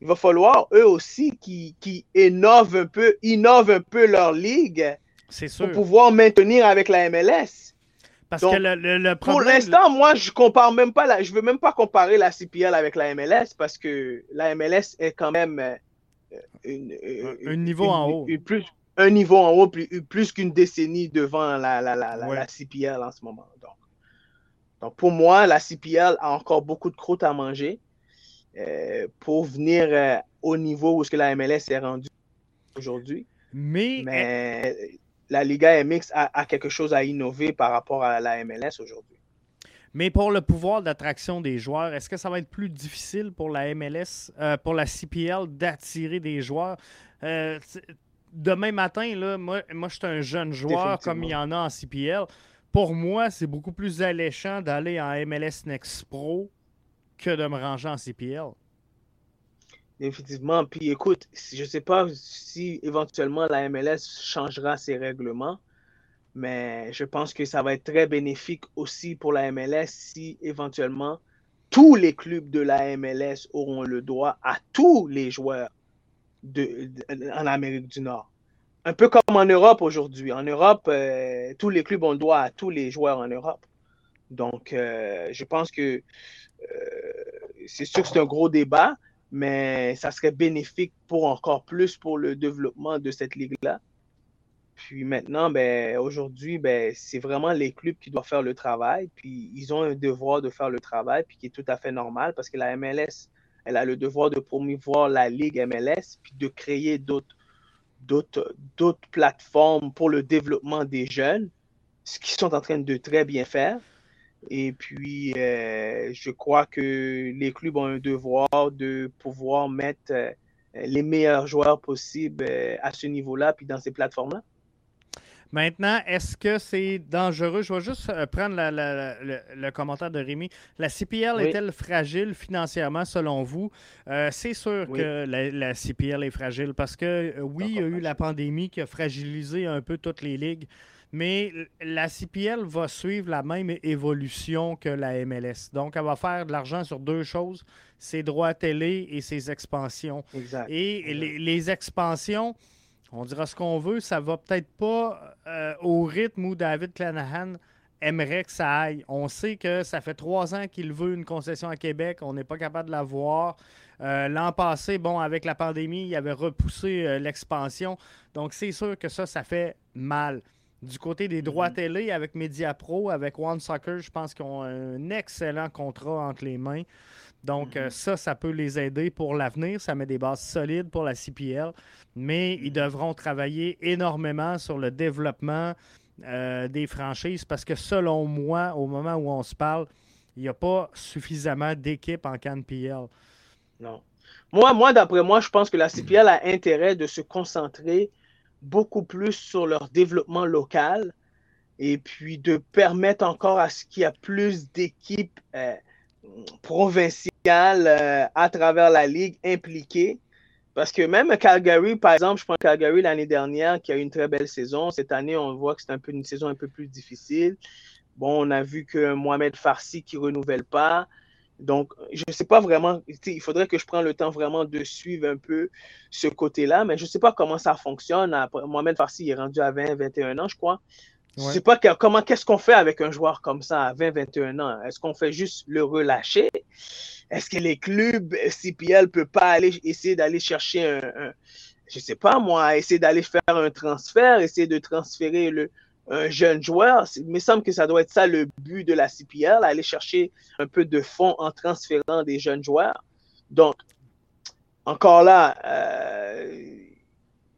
il va falloir eux aussi qui, qui innovent un peu, innovent un peu leur ligue pour pouvoir maintenir avec la MLS. Parce que le, Pour l'instant, moi, je compare même pas la, je veux même pas comparer la CPL avec la MLS parce que la MLS est quand même euh, un niveau en haut. plus, un niveau en haut, plus, plus qu'une décennie devant la, la, la, CPL en ce moment. Donc, donc, pour moi, la CPL a encore beaucoup de croûte à manger euh, pour venir euh, au niveau où ce que la MLS est rendue aujourd'hui. Mais, Mais la Liga MX a, quelque chose à innover par rapport à la MLS aujourd'hui. Mais pour le pouvoir d'attraction des joueurs, est-ce que ça va être plus difficile pour la MLS, euh, pour la CPL, d'attirer des joueurs? Euh, demain matin, là, moi, moi je suis un jeune joueur comme il y en a en CPL. Pour moi, c'est beaucoup plus alléchant d'aller en MLS Next Pro que de me ranger en CPL. Effectivement. Puis écoute, je ne sais pas si éventuellement la MLS changera ses règlements, mais je pense que ça va être très bénéfique aussi pour la MLS si éventuellement tous les clubs de la MLS auront le droit à tous les joueurs en Amérique du Nord. Un peu comme en Europe aujourd'hui. En Europe, euh, tous les clubs ont le droit à tous les joueurs en Europe. Donc, euh, je pense que euh, c'est sûr que c'est un gros débat, mais ça serait bénéfique pour encore plus pour le développement de cette ligue-là. Puis maintenant, ben, aujourd'hui, ben, c'est vraiment les clubs qui doivent faire le travail, puis ils ont un devoir de faire le travail, puis qui est tout à fait normal parce que la MLS, elle a le devoir de promouvoir la Ligue MLS, puis de créer d'autres, plateformes pour le développement des jeunes, ce qu'ils sont en train de très bien faire. Et puis, euh, je crois que les clubs ont un devoir de pouvoir mettre euh, les meilleurs joueurs possibles euh, à ce niveau-là, puis dans ces plateformes-là. Maintenant, est-ce que c'est dangereux? Je vais juste prendre le, commentaire de Rémi. La CPL est-elle fragile financièrement selon vous? c'est sûr que la, la, CPL est fragile parce que oui, il y a eu la pandémie qui a fragilisé un peu toutes les ligues mais la CPL va suivre la même évolution que la MLS. Donc, elle va faire de l'argent sur deux choses, ses droits télé et ses expansions. Exact. Et Les, expansions, on dira ce qu'on veut, ça va peut-être pas euh, au rythme où David Clanahan aimerait que ça aille. On sait que ça fait trois ans qu'il veut une concession à Québec, on n'est pas capable de la voir. Euh, l'an passé, bon, avec la pandémie, il avait repoussé euh, l'expansion. Donc, c'est sûr que ça, ça fait mal. Du côté des droits mm-hmm. télé, avec MediaPro, avec One Soccer, je pense qu'ils ont un excellent contrat entre les mains. Donc, euh, mm-hmm. ça, ça peut les aider pour l'avenir. Ça met des bases solides pour la CPL. Mais ils devront travailler énormément sur le développement euh, des franchises parce que, selon moi, au moment où on se parle, il n'y a pas suffisamment d'équipes en CanPL. Non. Moi, moi d'après moi, je pense que la CPL a intérêt de se concentrer beaucoup plus sur leur développement local et puis de permettre encore à ce qu'il y ait plus d'équipes euh, provinciales euh, à travers la ligue impliquées. Parce que même Calgary, par exemple, je prends Calgary l'année dernière qui a eu une très belle saison. Cette année, on voit que c'est un peu une saison un peu plus difficile. Bon, on a vu que Mohamed Farsi qui renouvelle pas. Donc, je ne sais pas vraiment, il faudrait que je prenne le temps vraiment de suivre un peu ce côté-là, mais je ne sais pas comment ça fonctionne. Mohamed Farsi est rendu à 20, 21 ans, je crois. Je ne sais pas comment, qu'est-ce qu'on fait avec un joueur comme ça à 20, 21 ans? Est-ce qu'on fait juste le relâcher? Est-ce que les clubs CPL peuvent pas aller essayer d'aller chercher un, un je sais pas moi, essayer d'aller faire un transfert, essayer de transférer le, un jeune joueur? Il me semble que ça doit être ça le but de la CPL, aller chercher un peu de fonds en transférant des jeunes joueurs. Donc, encore là, euh,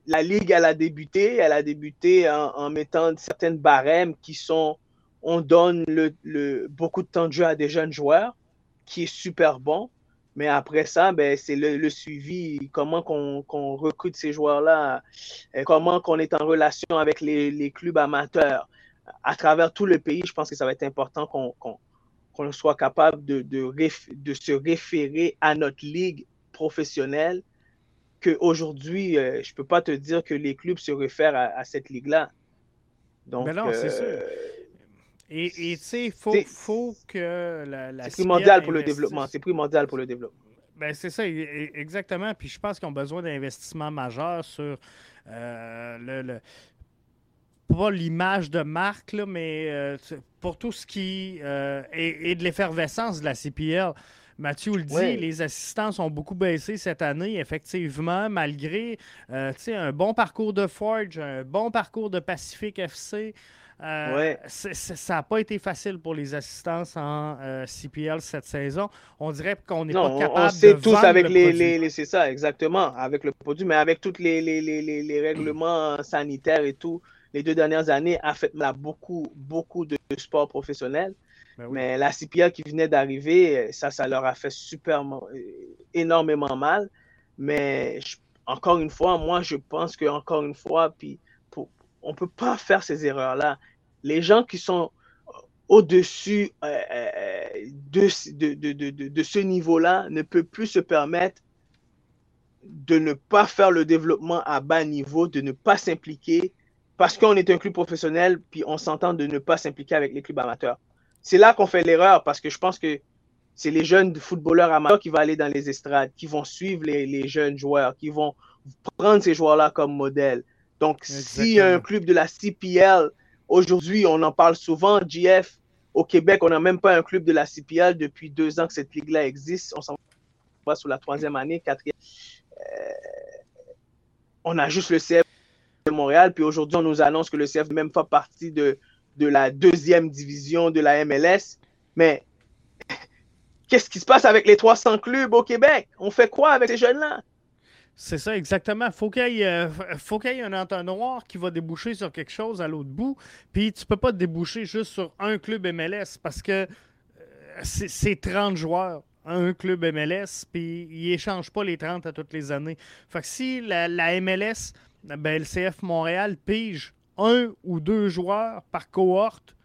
la Ligue, elle a débuté. Elle a débuté en, mettant certaines barèmes qui sont on donne beaucoup de temps de jeu à des jeunes joueurs. qui est super bon. Mais après ça, ben, c'est le, suivi, comment qu'on recrute ces joueurs-là, comment qu'on est en relation avec les, clubs amateurs à travers tout le pays. Je pense que ça va être important qu'on soit capable de, se référer à notre ligue professionnelle, qu'aujourd'hui, euh, je ne peux pas te dire que les clubs se réfèrent à, cette ligue-là. Donc, non, c'est euh, sûr. Et tu sais, il faut, que la, C'est primordial pour le développement. C'est primordial pour le développement. Ben, c'est ça, exactement. Puis je pense qu'ils ont besoin d'investissements majeurs sur euh, le, pas l'image de marque, là, mais euh, pour tout ce qui euh, est, de l'effervescence de la CPL. Mathieu le dit, les assistants ont beaucoup baissé cette année, effectivement, malgré un bon parcours de Forge, un bon parcours de Pacific FC. Euh, ça n'a pas été facile pour les assistances en euh, CPL cette saison. On dirait qu'on n'est pas capable on sait de tous avec les, les, c'est ça, exactement, avec le produit, mais avec tous les, les, règlements sanitaires et tout, les deux dernières années a fait là, beaucoup, beaucoup de sports professionnels. Ben mais la CPL qui venait d'arriver, ça, ça leur a fait super, énormément mal. Mais encore une fois, moi, je pense que encore une fois, puis on ne peut pas faire ces erreurs-là. Les gens qui sont au-dessus euh, euh, de, de, ce niveau-là ne peuvent plus se permettre de ne pas faire le développement à bas niveau, de ne pas s'impliquer parce qu'on est un club professionnel, puis on s'entend de ne pas s'impliquer avec les clubs amateurs. C'est là qu'on fait l'erreur parce que je pense que c'est les jeunes footballeurs amateurs qui vont aller dans les estrades, qui vont suivre les, les jeunes joueurs, qui vont prendre ces joueurs-là comme modèle. Donc, si un club de la CPL, aujourd'hui, on en parle souvent, GF, au Québec, on n'a même pas un club de la CPL depuis deux ans que cette ligue-là existe. On s'en va sur la troisième année, quatrième. Euh, on a juste le CF de Montréal, puis aujourd'hui, on nous annonce que le CF n'est même pas partie de, de la deuxième division de la MLS. Mais qu'est-ce qui se passe avec les 300 clubs au Québec? On fait quoi avec ces jeunes-là? C'est ça, exactement. Faut qu'il euh, faut qu'il y ait un entonnoir qui va déboucher sur quelque chose à l'autre bout. Puis tu peux pas déboucher juste sur un club MLS parce que euh, c'est 30 joueurs, un club MLS, puis ils échangent pas les 30 à toutes les années. Fait que si la, MLS, ben, le CF Montréal pige un ou deux joueurs par cohorte,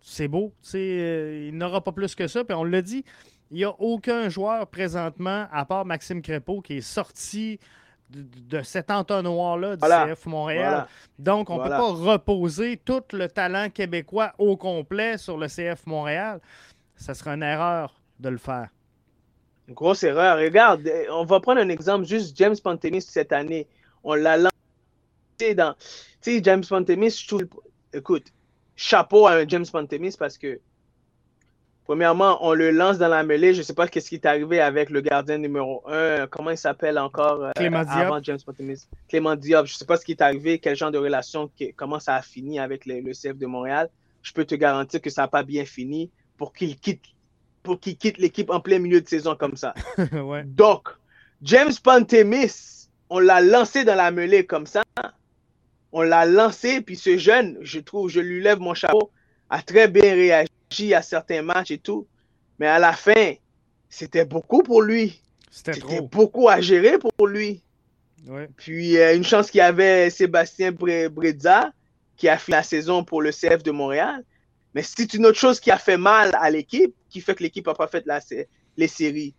c'est beau. Euh, il n'aura pas plus que ça. Puis on l'a dit, il n'y a aucun joueur présentement, à part Maxime Crépeau, qui est sorti de, cet entonnoir-là du CF Montréal. Donc, on ne peut pas reposer tout le talent québécois au complet sur le CF Montréal. Ça serait une erreur de le faire. Une grosse erreur. Regarde, on va prendre un exemple, juste James Pantemis cette année. On l'a lancé dans. Sais, James Pantemis, je trouve. Écoute, chapeau à un James Pantemis parce que Premièrement, on le lance dans la mêlée. Je ne sais pas ce qui est arrivé avec le gardien numéro 1. Comment il s'appelle encore euh, Clément Diop. avant James Clément Diop. Je ne sais pas ce qui est arrivé, quel genre de relation, comment ça a fini avec le, CF de Montréal. Je peux te garantir que ça n'a pas bien fini pour qu'il quitte pour qu'il quitte l'équipe en plein milieu de saison comme ça. Donc, James Pantemis, on l'a lancé dans la mêlée comme ça. On l'a lancé, puis ce jeune, je trouve, je lui lève mon chapeau, a très bien réagi à certains matchs et tout. Mais à la fin, c'était beaucoup pour lui. C'était beaucoup à gérer pour lui. Puis euh, une chance qu'il y avait Sébastien Breza qui a fait la saison pour le CF de Montréal. Mais c'est une autre chose qui a fait mal à l'équipe, qui fait que l'équipe n'a pas fait la, les séries.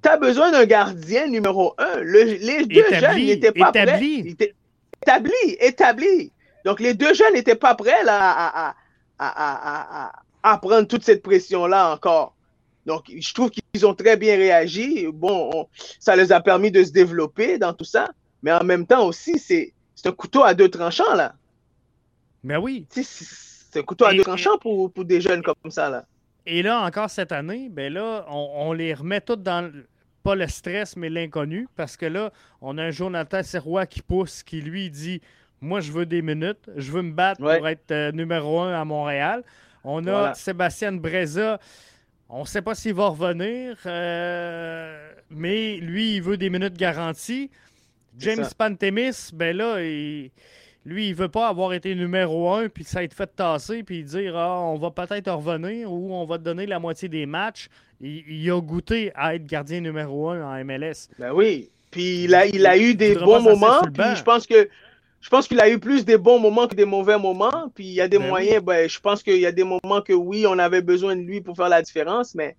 Tu as besoin d'un gardien numéro un. les deux jeunes n'étaient pas établi. prêts. Établi, établi. Donc les deux jeunes n'étaient pas prêts là, à, à prendre toute cette pression-là encore. Donc, je trouve qu'ils ont très bien réagi. Bon, ça les a permis de se développer dans tout ça. Mais en même temps aussi, c'est un couteau à deux tranchants, là. Mais oui. C'est un couteau à deux tranchants pour, pour, des jeunes comme ça, là. Et là, encore cette année, ben là, on, les remet tous dans, pas le stress, mais l'inconnu. Parce que là, on a un Jonathan Serrois qui pousse, qui lui dit Moi, je veux des minutes, je veux me battre pour être euh, numéro un à Montréal. On a Sébastien Breza. On ne sait pas s'il va revenir, euh, mais lui, il veut des minutes garanties. James Pantemis, ben là, Lui, il veut pas avoir été numéro un, puis ça être fait tasser, puis dire ah, on va peut-être revenir ou on va te donner la moitié des matchs. Il, a goûté à être gardien numéro un en MLS. Ben oui. Puis il a, il a eu des bons moments. Puis je pense que je pense qu'il a eu plus des bons moments que des mauvais moments. Puis il y a des ben moyens. Ben, je pense qu'il y a des moments que oui, on avait besoin de lui pour faire la différence, mais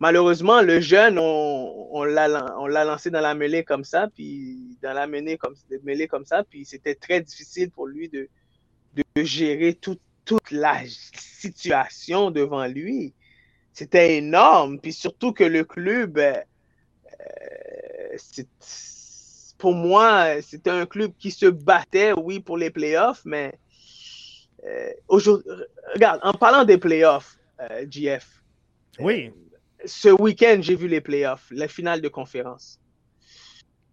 malheureusement, le jeune, on, on l'a lancé dans la mêlée comme ça, puis dans la mêlée comme, mêlée comme ça, puis c'était très difficile pour lui de, de gérer toute la situation devant lui. C'était énorme, puis surtout que le club, euh, pour moi, c'était un club qui se battait, oui, pour les playoffs, mais euh, aujourd'hui, regarde, en parlant des playoffs, euh, GF. Oui ce week-end, j'ai vu les playoffs, la finale de conférence.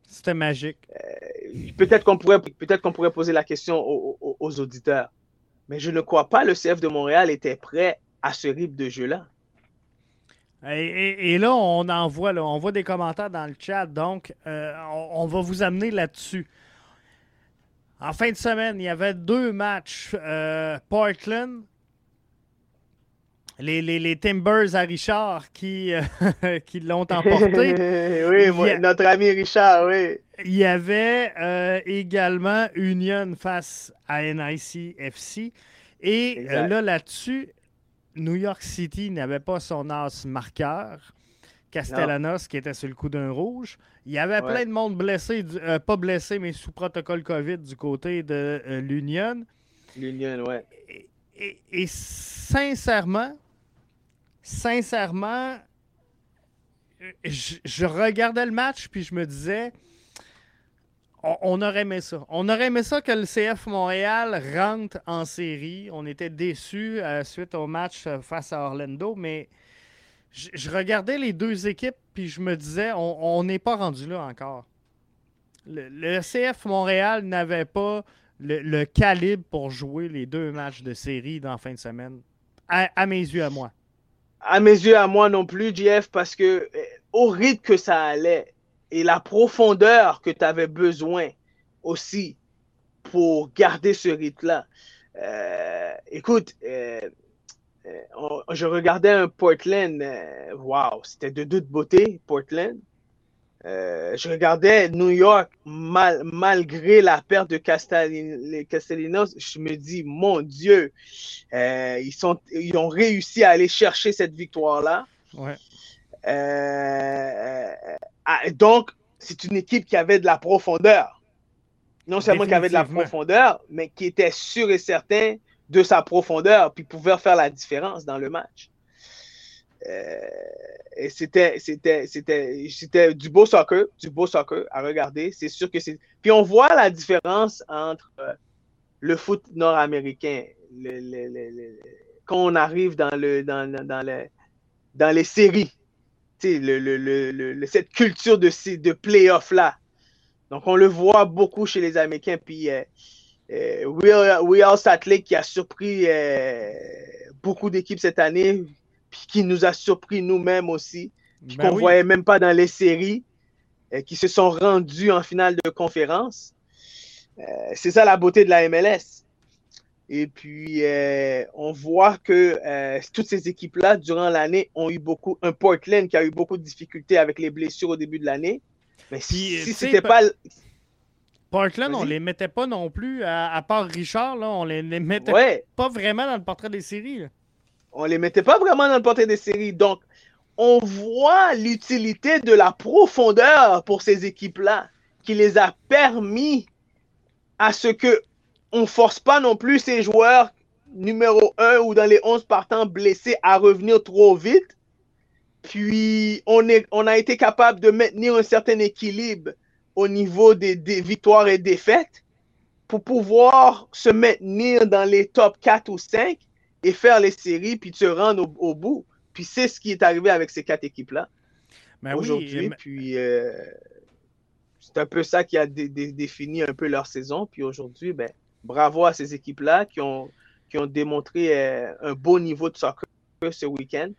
C'était magique. Euh, peut-être qu'on pourrait, peut qu'on pourrait poser la question aux, auditeurs, mais je ne crois pas que le CF de Montréal était prêt à ce rythme de jeu-là. Et, là, on envoie, là, on voit des commentaires dans le chat, donc euh, on, va vous amener là-dessus. En fin de semaine, il y avait deux matchs. Euh, Portland les, Timbers à Richard qui, euh, qui l'ont emporté. oui, notre ami Richard, oui. Il y avait euh, également Union face à NIC FC. Et euh, là, là-dessus, New York City n'avait pas son as marqueur. Castellanos qui était sur le coup d'un rouge. Il y avait plein de monde blessé, pas blessé, mais sous protocole COVID du côté de l'Union. L'Union, ouais. et, sincèrement, sincèrement, je, regardais le match puis je me disais, on, aurait aimé ça. On aurait aimé ça que le CF Montréal rentre en série. On était déçus euh, suite au match euh, face à Orlando, mais je, regardais les deux équipes puis je me disais, on n'est pas rendu là encore. Le, CF Montréal n'avait pas le, calibre pour jouer les deux matchs de série dans la fin de semaine, à mes yeux, à moi à mes yeux, à moi non plus, Jeff, parce que eh, au rythme que ça allait et la profondeur que tu avais besoin aussi pour garder ce rythme-là. Euh, écoute, euh, euh, je regardais un Portland, wow, c'était de toute beauté, Portland. Euh, je regardais New York, malgré la perte de Castellanos, je me dis, mon Dieu, euh, ils, sont, ils ont réussi à aller chercher cette victoire-là. Euh, donc, c'est une équipe qui avait de la profondeur. Non seulement qui avait de la profondeur, mais qui était sûr et certain de sa profondeur, puis pouvait faire la différence dans le match. Euh, c'était, du beau soccer, du beau soccer à regarder. C'est sûr que c'est. Puis on voit la différence entre euh, le foot nord-américain. quand on arrive dans, le, dans, dans, dans les séries, cette culture de, de play-off-là. Donc on le voit beaucoup chez les Américains. Puis euh, euh Real, Salt Lake qui a surpris beaucoup d'équipes cette année qui nous a surpris nous-mêmes aussi, puis ben qu'on ne voyait même pas dans les séries, euh, qui se sont rendus en finale de conférence. Euh, c'est ça la beauté de la MLS. Et puis, euh, on voit que toutes ces équipes-là, durant l'année, ont eu beaucoup. Un Portland qui a eu beaucoup de difficultés avec les blessures au début de l'année. Mais si, si c'était pas. Portland, on les mettait pas non plus, à, part Richard, là, on les, les mettait pas vraiment dans le portrait des séries. On les mettait pas vraiment dans le portrait des séries. Donc, on voit l'utilité de la profondeur pour ces équipes-là qui les a permis à ce que on force pas non plus ces joueurs numéro 1 ou dans les 11 partants blessés à revenir trop vite. Puis on, est, a été capable de maintenir un certain équilibre au niveau des, des victoires et défaites pour pouvoir se maintenir dans les top 4 ou 5 et faire les séries, puis te rendre au, bout. Puis c'est ce qui est arrivé avec ces quatre équipes-là ben aujourd'hui. Puis euh, c'est un peu ça qui a défini un peu leur saison. Puis aujourd'hui, ben, bravo à ces équipes-là qui ont, qui ont démontré euh, un beau niveau de soccer ce week-end.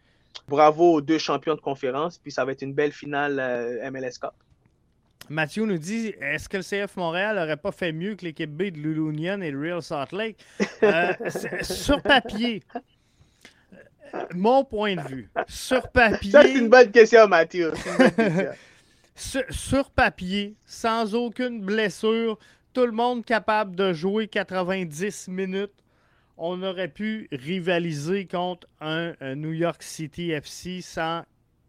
Bravo aux deux champions de conférence. Puis ça va être une belle finale euh, MLS Cup. Mathieu nous dit est-ce que le CF Montréal n'aurait pas fait mieux que l'équipe B de Lulunian et de Real Salt Lake? Euh, Sur papier, mon point de vue, sur papier. Ça, c'est une bonne question, Mathieu. sur, papier, sans aucune blessure, tout le monde capable de jouer 90 minutes, on aurait pu rivaliser contre un New York City FC sans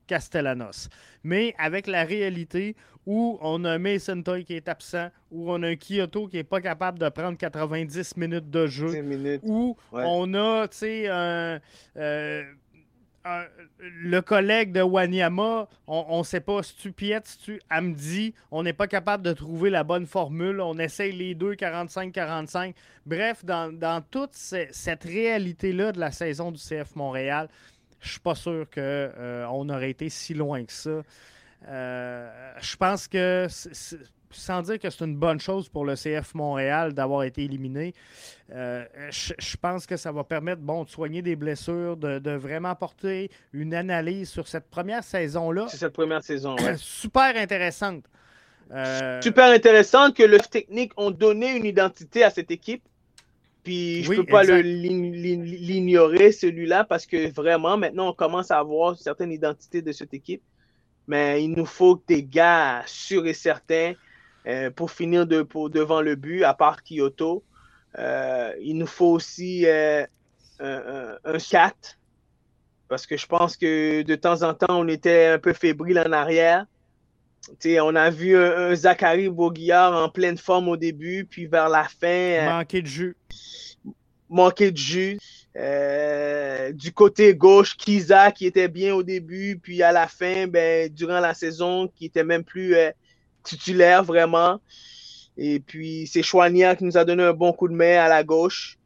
Castellanos. Mais avec la réalité où on a Mason Toy qui est absent, où on a un Kyoto qui n'est pas capable de prendre 90 minutes de jeu, où on a, tu sais, euh, le collègue de Wanyama, on ne sait pas si tu Piet, si tu Amdi, on n'est pas capable de trouver la bonne formule, on essaye les deux 45-45. Bref, dans, dans toute cette réalité-là de la saison du CF Montréal, je suis pas sûr qu'on euh, aurait été si loin que ça. Euh, je pense que, sans dire que c'est une bonne chose pour le CF Montréal d'avoir été éliminé, euh, je, pense que ça va permettre bon, de soigner des blessures, de, vraiment porter une analyse sur cette première saison-là. C'est cette première saison, Super intéressante. Super intéressante que le technique ont donné une identité à cette équipe. Puis je ne peux pas l'ignorer, celui-là, parce que vraiment, maintenant, on commence à avoir une certaine identité de cette équipe. Mais il nous faut des gars sûrs et certains euh, pour finir de, pour, devant le but, à part Kyoto. Euh, il nous faut aussi euh, un, un, 4, parce que je pense que de temps en temps, on était un peu fébrile en arrière. on a vu un, Zachary Boguillard en pleine forme au début, puis vers la fin. Manquer de jus manqué de jus. Euh, du côté gauche, Kiza qui était bien au début, puis à la fin, ben, durant la saison, qui était même plus euh, titulaire vraiment. Et puis c'est Chouania qui nous a donné un bon coup de main à la gauche.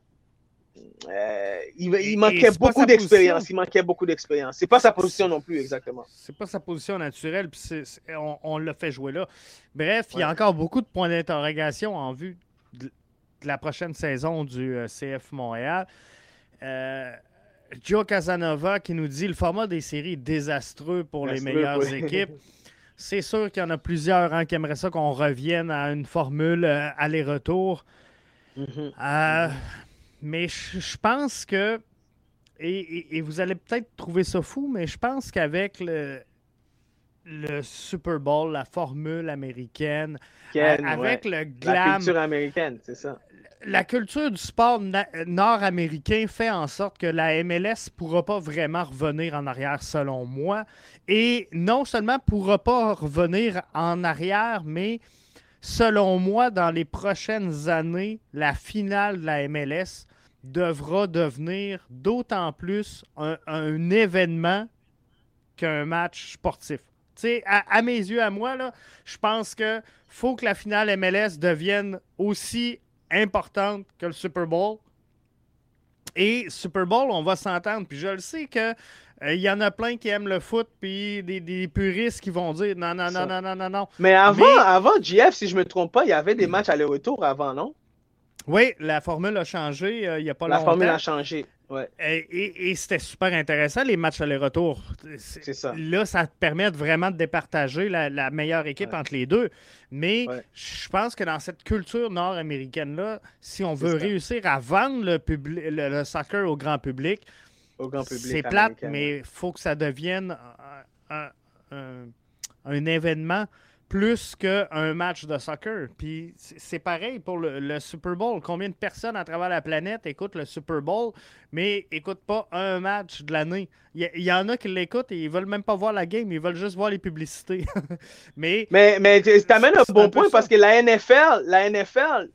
Euh, il, manquait beaucoup d'expérience. Il manquait beaucoup d'expérience. C'est pas sa position non plus, exactement. C'est pas sa position naturelle, puis on, l'a fait jouer là. Bref, il y a encore beaucoup de points d'interrogation en vue la prochaine saison du CF Montréal. Euh, Joe Casanova qui nous dit le format des séries est désastreux pour les meilleures équipes. C'est sûr qu'il y en a plusieurs hein, qui aimeraient ça qu'on revienne à une formule euh, aller-retour. Mm-hmm. mais je pense que, et, vous allez peut-être trouver ça fou, mais je pense qu'avec le, le Super Bowl, la formule américaine, avec le glam. La culture américaine, c'est ça la culture du sport nord-américain fait en sorte que la MLS ne pourra pas vraiment revenir en arrière, selon moi. Et non seulement pourra pas revenir en arrière, mais selon moi, dans les prochaines années, la finale de la MLS devra devenir d'autant plus un, événement qu'un match sportif. À, à, mes yeux, à moi, je pense que faut que la finale MLS devienne aussi importante que le Super Bowl. Et Super Bowl, on va s'entendre. Puis je le sais que euh, il y en a plein qui aiment le foot, puis des, puristes qui vont dire non, non, non, non, non, non, non. Mais avant, avant GF, si je me trompe pas, il y avait des matchs aller-retour avant, non? Oui, la formule a changé euh, il n'y a pas longtemps. La formule a changé. Et, c'était super intéressant, les matchs aller-retour. C'est ça. Là, ça te permet vraiment de départager la, meilleure équipe entre les deux. Mais je pense que dans cette culture nord-américaine-là, si on veut réussir à vendre le, le, soccer au grand public, c'est plate, mais il faut que ça devienne un événement plus qu'un match de soccer. Puis c'est pareil pour le, Super Bowl. Combien de personnes à travers la planète écoutent le Super Bowl, mais n'écoutent pas un match de l'année? Il y, en a qui l'écoutent et ils veulent même pas voir la game, ils veulent juste voir les publicités. mais mais, mais tu amènes un bon point parce que la NFL, la NFL,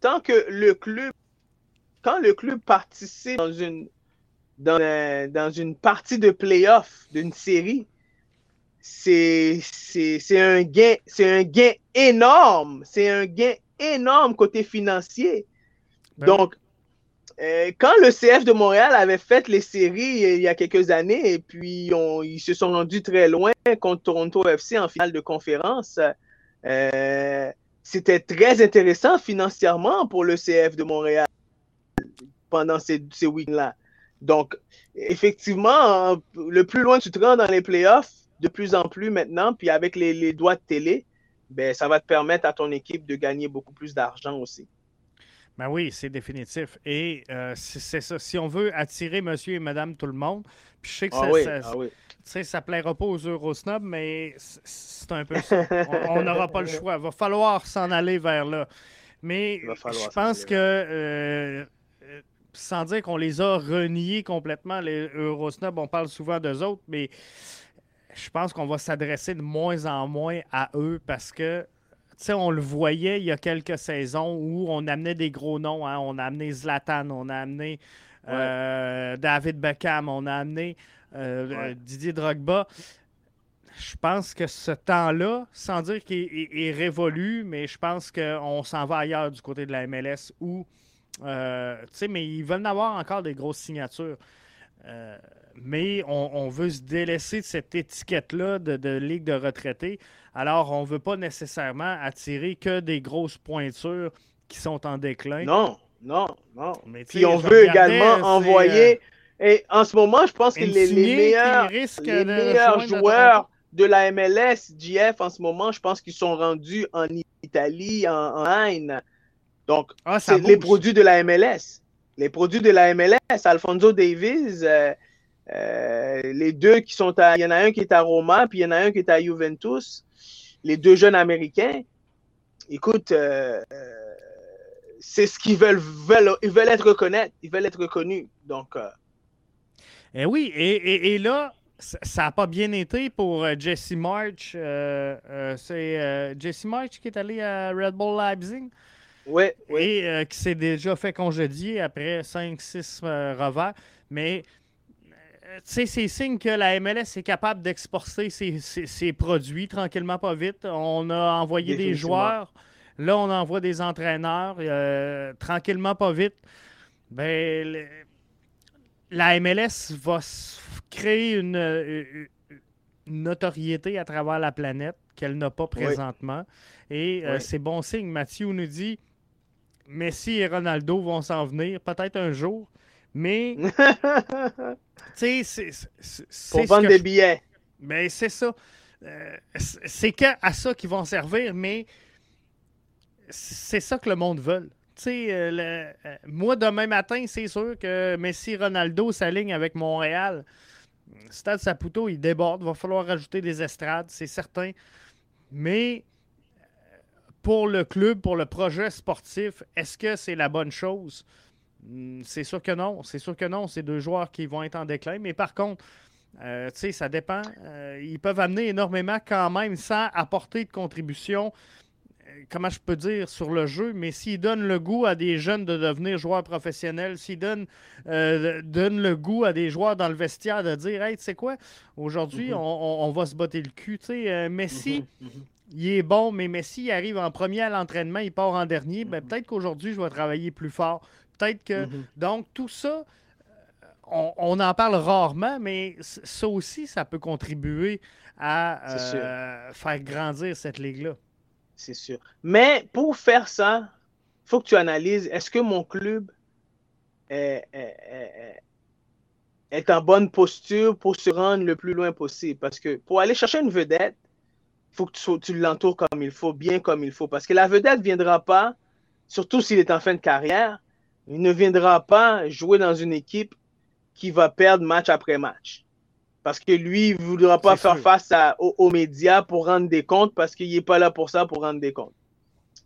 tant que le club, quand le club participe dans une, dans, dans une partie de playoff d'une série, c'est un gain, c'est un gain énorme. C'est un gain énorme côté financier. Ben Donc, euh, quand le CF de Montréal avait fait les séries il y a quelques années, et puis ils se sont rendus très loin contre Toronto FC en finale de conférence, euh, c'était très intéressant financièrement pour le CF de Montréal pendant ces, ces week-ends-là. Donc, effectivement, le plus loin tu te rends dans les playoffs, de plus en plus maintenant, puis avec les, les droits de télé, ben, ça va te permettre à ton équipe de gagner beaucoup plus d'argent aussi. Ben oui, c'est définitif. Et euh, c'est ça. Si on veut attirer monsieur et madame tout le monde, puis je sais que ah ça, ah ça, plaira pas aux Eurosnobs, mais c'est un peu ça. On n'aura pas le choix. Il va falloir s'en aller vers là. Mais je pense que, euh, euh, sans dire qu'on les a reniés complètement, les Eurosnobs, on parle souvent d'eux autres, mais je pense qu'on va s'adresser de moins en moins à eux parce que on le voyait il y a quelques saisons où on amenait des gros noms. Hein. On a amené Zlatan, on a amené euh, David Beckham, on a amené euh, Didier Drogba. Je pense que ce temps-là, sans dire qu'il est, révolu, mais je pense qu'on s'en va ailleurs du côté de la MLS où, euh, mais ils veulent avoir encore des grosses signatures. Mais on, veut se délaisser de cette étiquette-là de, de, ligue de retraités. Alors, on ne veut pas nécessairement attirer que des grosses pointures qui sont en déclin. Non, non, non. Mais Puis on veut également envoyer. Euh, et en ce moment, je pense que les, meilleurs, les meilleurs joueurs de la MLS, GF, en ce moment, je pense qu'ils sont rendus en Italie, en, en Donc, ah, c'est les produits de la MLS. Les produits de la MLS, Alfonso Davis, euh, euh, les deux qui sont à. Il y en a un qui est à Roma, puis il y en a un qui est à Juventus les deux jeunes Américains, écoute, euh, c'est ce qu'ils veulent, Ils veulent être reconnus. Ils veulent être reconnus. Donc. Eh oui, et, là, ça n'a pas bien été pour Jesse March. c'est Jesse March qui est allé à Red Bull Leipzig? Oui. Et qui s'est déjà fait congédier après 5-6 revers. Mais c'est signe que la MLS est capable d'exporter ses, produits tranquillement, pas vite. On a envoyé des joueurs. Là, on envoie des entraîneurs euh, tranquillement, pas vite. Ben, la MLS va créer une, notoriété à travers la planète qu'elle n'a pas présentement. Et euh, c'est bon signe. Mathieu nous dit Messi et Ronaldo vont s'en venir, peut-être un jour. Mais, tu sais, c'est. Pour vendre des billets. Mais c'est ça. Euh, c'est qu'à ça qu'ils vont servir, mais c'est ça que le monde veut. Tu sais, euh, euh, moi, demain matin, c'est sûr que Messi Ronaldo s'aligne avec Montréal. Stade Saputo, il déborde. Il va falloir rajouter des estrades, c'est certain. Mais pour le club, pour le projet sportif, est-ce que c'est la bonne chose? Hmm, c'est sûr que non. C'est sûr que non. C'est deux joueurs qui vont être en déclin. Mais par contre, euh, ça dépend. Euh, ils peuvent amener énormément quand même sans apporter de contribution, euh, comment je peux dire, sur le jeu. Mais s'ils donnent le goût à des jeunes de devenir joueurs professionnels, s'ils donnent, le goût à des joueurs dans le vestiaire de dire Hey, tu sais quoi, aujourd'hui, mm-hmm. on, va se botter le cul. Tu sais, Messi. Mm-hmm. Mm-hmm. Il est bon, mais Messi il arrive en premier à l'entraînement, il part en dernier. Ben, peut-être qu'aujourd'hui, je vais travailler plus fort. Peut-être que. Mhm. Donc, tout ça, on, en parle rarement, mais ça aussi, ça peut contribuer à euh, faire grandir cette ligue-là. C'est sûr. Mais pour faire ça, il faut que tu analyses est-ce que mon club est, est, en bonne posture pour se rendre le plus loin possible? Parce que pour aller chercher une vedette, faut que tu, tu l'entoures comme il faut, bien comme il faut. Parce que la vedette ne viendra pas, surtout s'il est en fin de carrière, il ne viendra pas jouer dans une équipe qui va perdre match après match. Parce que lui, il ne voudra pas faire face aux, médias pour rendre des comptes parce qu'il n'est pas là pour ça, pour rendre des comptes.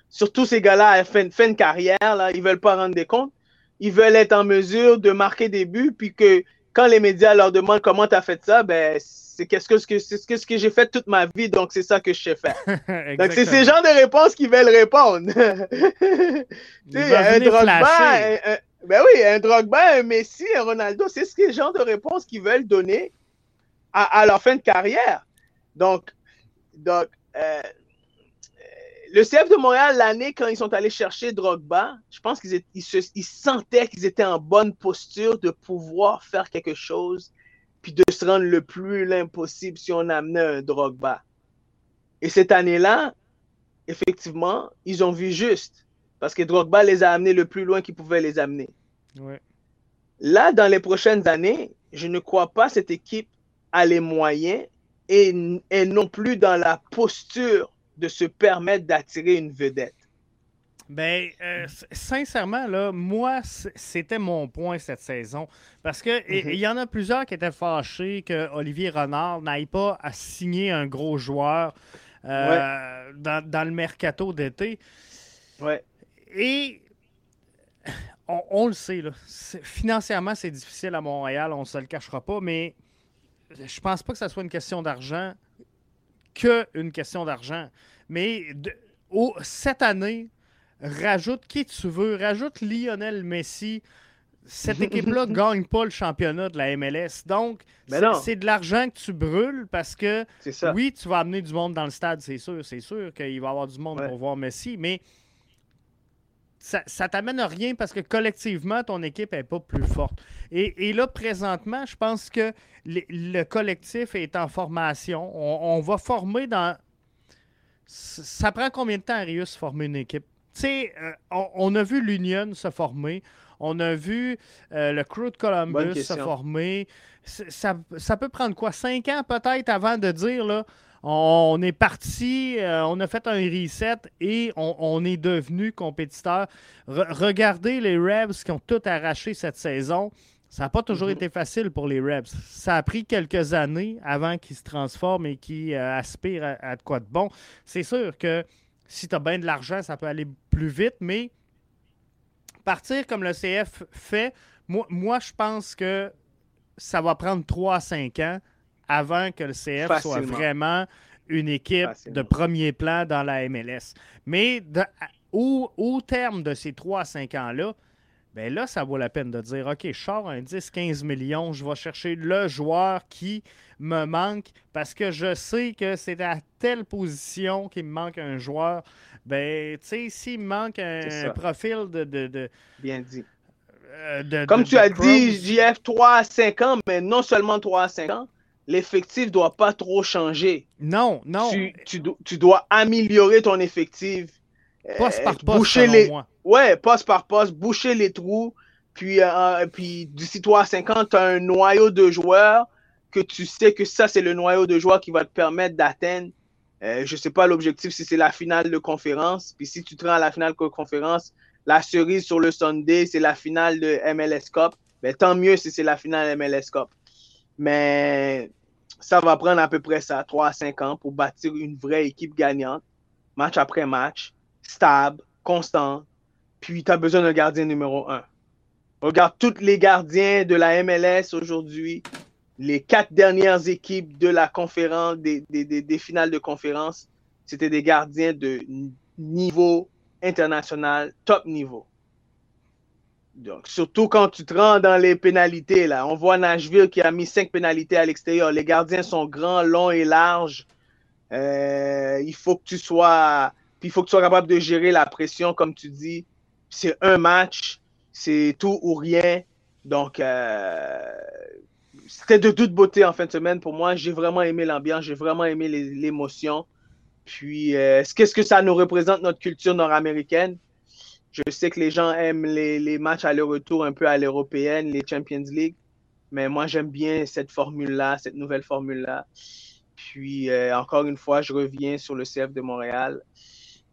Surtout ces gars-là, à fin, de carrière, là, ils ne veulent pas rendre des comptes. Ils veulent être en mesure de marquer des buts, puis que quand les médias leur demandent comment tu as fait ça, ben, c'est qu'est-ce que, c'est ce que j'ai fait toute ma vie, donc c'est ça que je sais faire. donc c'est ces gens de réponses qui veulent répondre. tu sais, un Drogba, ben oui, un Drogba, un Messi, un Ronaldo, c'est ce genre de réponses qu'ils veulent donner à, leur fin de carrière. Donc, donc euh, le CF de Montréal, l'année quand ils sont allés chercher Drogba, je pense qu'ils ils sentaient qu'ils étaient en bonne posture de pouvoir faire quelque chose puis de se rendre le plus loin possible si on amenait un Drogba. Et cette année-là, effectivement, ils ont vu juste. Parce que Drogba les a amenés le plus loin qu'ils pouvaient les amener. Là, dans les prochaines années, je ne crois pas cette équipe a les moyens et, et non plus dans la posture de se permettre d'attirer une vedette? Ben, euh, sincèrement, là, moi, c'était mon point cette saison. Parce que il y en a plusieurs qui étaient fâchés que Olivier Renard n'aille pas à signer un gros joueur euh, dans, le mercato d'été. Ouais. Et on, le sait, là, financièrement, c'est difficile à Montréal, on ne se le cachera pas, mais je pense pas que ce soit une question d'argent que une question d'argent. Mais cette année, rajoute qui tu veux, rajoute Lionel Messi. Cette équipe-là ne gagne pas le championnat de la MLS. Donc, c'est de l'argent que tu brûles parce que, oui, tu vas amener du monde dans le stade, c'est sûr. C'est sûr qu'il va y avoir du monde pour voir Messi, mais ça, ça t'amène à rien parce que collectivement, ton équipe n'est pas plus forte. Et, là, présentement, je pense que le, collectif est en formation. On, va former dans. Ça prend combien de temps, Arius, former une équipe? Tu sais, euh, on, a vu l'Union se former. On a vu euh, le Crew de Columbus se former. Ça, ça, peut prendre quoi? Cinq ans peut-être avant de dire là, on est parti, euh, on a fait un reset et on, est devenu compétiteur. regardez les Rebs qui ont tout arraché cette saison. Ça n'a pas toujours mhm. été facile pour les Rebs. Ça a pris quelques années avant qu'ils se transforment et qu'ils aspirent à, de quoi de bon. C'est sûr que si tu as bien de l'argent, ça peut aller plus vite, mais partir comme le CF fait, moi, moi je pense que ça va prendre 3 à 5 ans avant que le CF soit vraiment une équipe de premier plan dans la MLS. Mais au, terme de ces 3 à 5 ans-là, ben là, ça vaut la peine de dire OK, je sors un 10-15 millions, je vais chercher le joueur qui me manque parce que je sais que c'est à telle position qu'il me manque un joueur. Ben, tu sais, s'il me manque un, profil de, Bien dit. Euh, Comme tu as dit, JF 3 à 5 ans, mais non seulement 3 à 5 ans, l'effectif ne doit pas trop changer. Non, non. Tu, dois améliorer ton effectif. Poste par euh, poste, boucher les... moi. Ouais, poste par poste, boucher les trous. Puis, euh, puis d'ici toi à 50, tu as un noyau de joueurs que tu sais que ça, c'est le noyau de joueurs qui va te permettre d'atteindre. Euh, je ne sais pas l'objectif si c'est la finale de conférence. Puis si tu te rends à la finale de conférence, la cerise sur le Sunday, c'est la finale de MLS Cup. Ben, tant mieux si c'est la finale MLS Cup. Mais ça va prendre à peu près ça, 3 à 5 ans, pour bâtir une vraie équipe gagnante, match après match, stable, constant. Puis tu as besoin d'un gardien numéro 1. Regarde tous les gardiens de la MLS aujourd'hui, les quatre dernières équipes de la conférence, des, des finales de conférence, c'était des gardiens de niveau international, top niveau. Donc, surtout quand tu te rends dans les pénalités, là. On voit Nashville qui a mis cinq pénalités à l'extérieur. Les gardiens sont grands, longs et larges. Euh, il faut que tu sois. Il faut que tu sois capable de gérer la pression, comme tu dis. C'est un match, c'est tout ou rien. Donc, euh, c'était de toute beauté en fin de semaine pour moi. J'ai vraiment aimé l'ambiance, j'ai vraiment aimé l'émotion. Puis, euh, qu'est-ce que ça nous représente, notre culture nord-américaine? Je sais que les gens aiment les, matchs aller-retour un peu à l'européenne, les Champions League, mais moi j'aime bien cette formule-là, cette nouvelle formule-là. Puis euh, encore une fois, je reviens sur le CF de Montréal.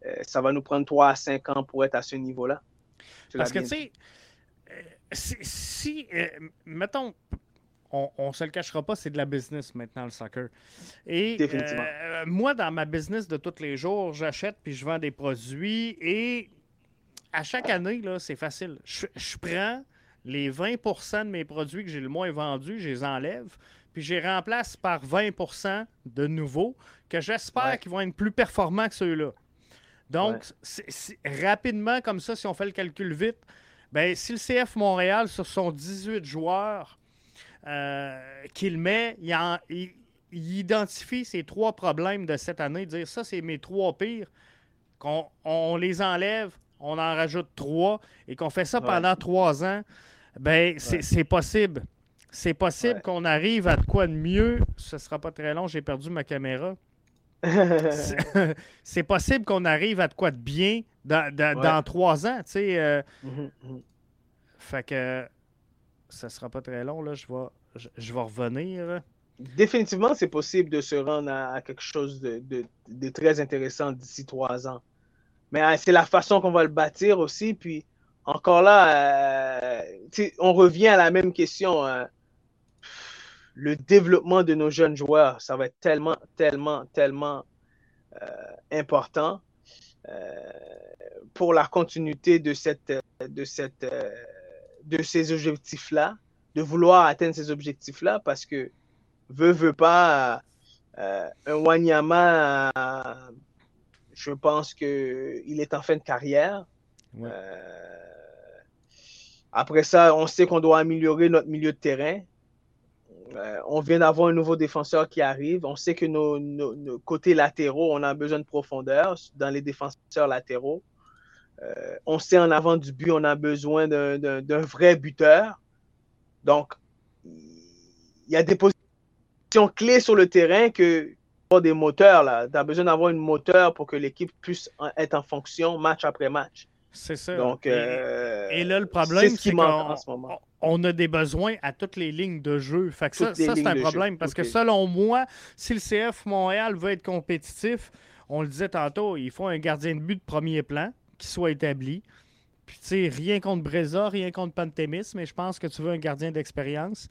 Euh, ça va nous prendre 3 à 5 ans pour être à ce niveau-là. Parce que tu sais, euh, si, mettons, on ne se le cachera pas, c'est de la business maintenant, le soccer. Et moi, dans ma business de tous les jours, j'achète puis je vends des produits et à chaque année, là, c'est facile. Je, prends les 20% de mes produits que j'ai le moins vendus, je les enlève, puis je les remplace par 20% de nouveaux que j'espère qu'ils vont être plus performants que ceux-là. Donc, rapidement, comme ça, si on fait le calcul vite, ben, si le CF Montréal, sur son 18 joueurs euh, qu'il met, il, identifie ces trois problèmes de cette année, dire ça, c'est mes trois pires, qu'on on les enlève, on en rajoute trois et qu'on fait ça pendant trois ans, ben c'est possible. C'est possible qu'on arrive à de quoi de mieux. Ce sera pas très long, j'ai perdu ma caméra. c'est possible qu'on arrive à de quoi de bien dans, trois ans, tu sais. Euh. Mhm, mhm. Fait que ça sera pas très long, là. Je vais, je, vais revenir. définitivement, c'est possible de se rendre à, quelque chose de, de, très intéressant d'ici trois ans. Mais euh, c'est la façon qu'on va le bâtir aussi. Puis encore là, euh, on revient à la même question. Hein. Le développement de nos jeunes joueurs, ça va être tellement, tellement, tellement euh, important pour la continuité de, cette, de, cette, de ces objectifs-là, de vouloir atteindre ces objectifs-là, parce que veut, veut pas, euh, un Wanyama, je pense qu'il est en fin de carrière. Euh, après ça, on sait qu'on doit améliorer notre milieu de terrain. Euh, on vient d'avoir un nouveau défenseur qui arrive. On sait que nos, côtés latéraux, on a besoin de profondeur dans les défenseurs latéraux. on sait en avant du but, on a besoin d'un vrai buteur. Donc, il y a des positions clé sur le terrain que des moteurs. Tu as besoin d'avoir une moteur pour que l'équipe puisse être en fonction match après match. C'est ça. Donc, et, euh, là, le problème, c'est qu'on on a des besoins à toutes les lignes de jeu. Fait ça, ça c'est un problème. Parce que selon moi, si le CF Montréal veut être compétitif, on le disait tantôt, il faut un gardien de but de premier plan qui soit établi. Puis, tu sais, rien contre Breza, rien contre Pantémis, mais je pense que tu veux un gardien d'expérience.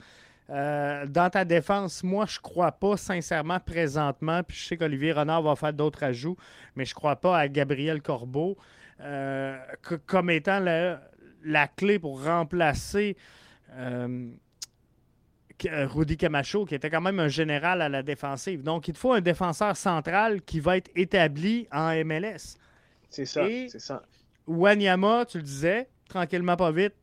Euh, dans ta défense, moi, je crois pas sincèrement présentement, puis je sais qu'Olivier Renard va faire d'autres ajouts, mais je crois pas à Gabriel Corbeau euh, comme étant la, clé pour remplacer euh, Rudy Camacho, qui était quand même un général à la défensive. Donc, il te faut un défenseur central qui va être établi en MLS. C'est ça, c'est ça. Wanyama, tu le disais, tranquillement pas vite,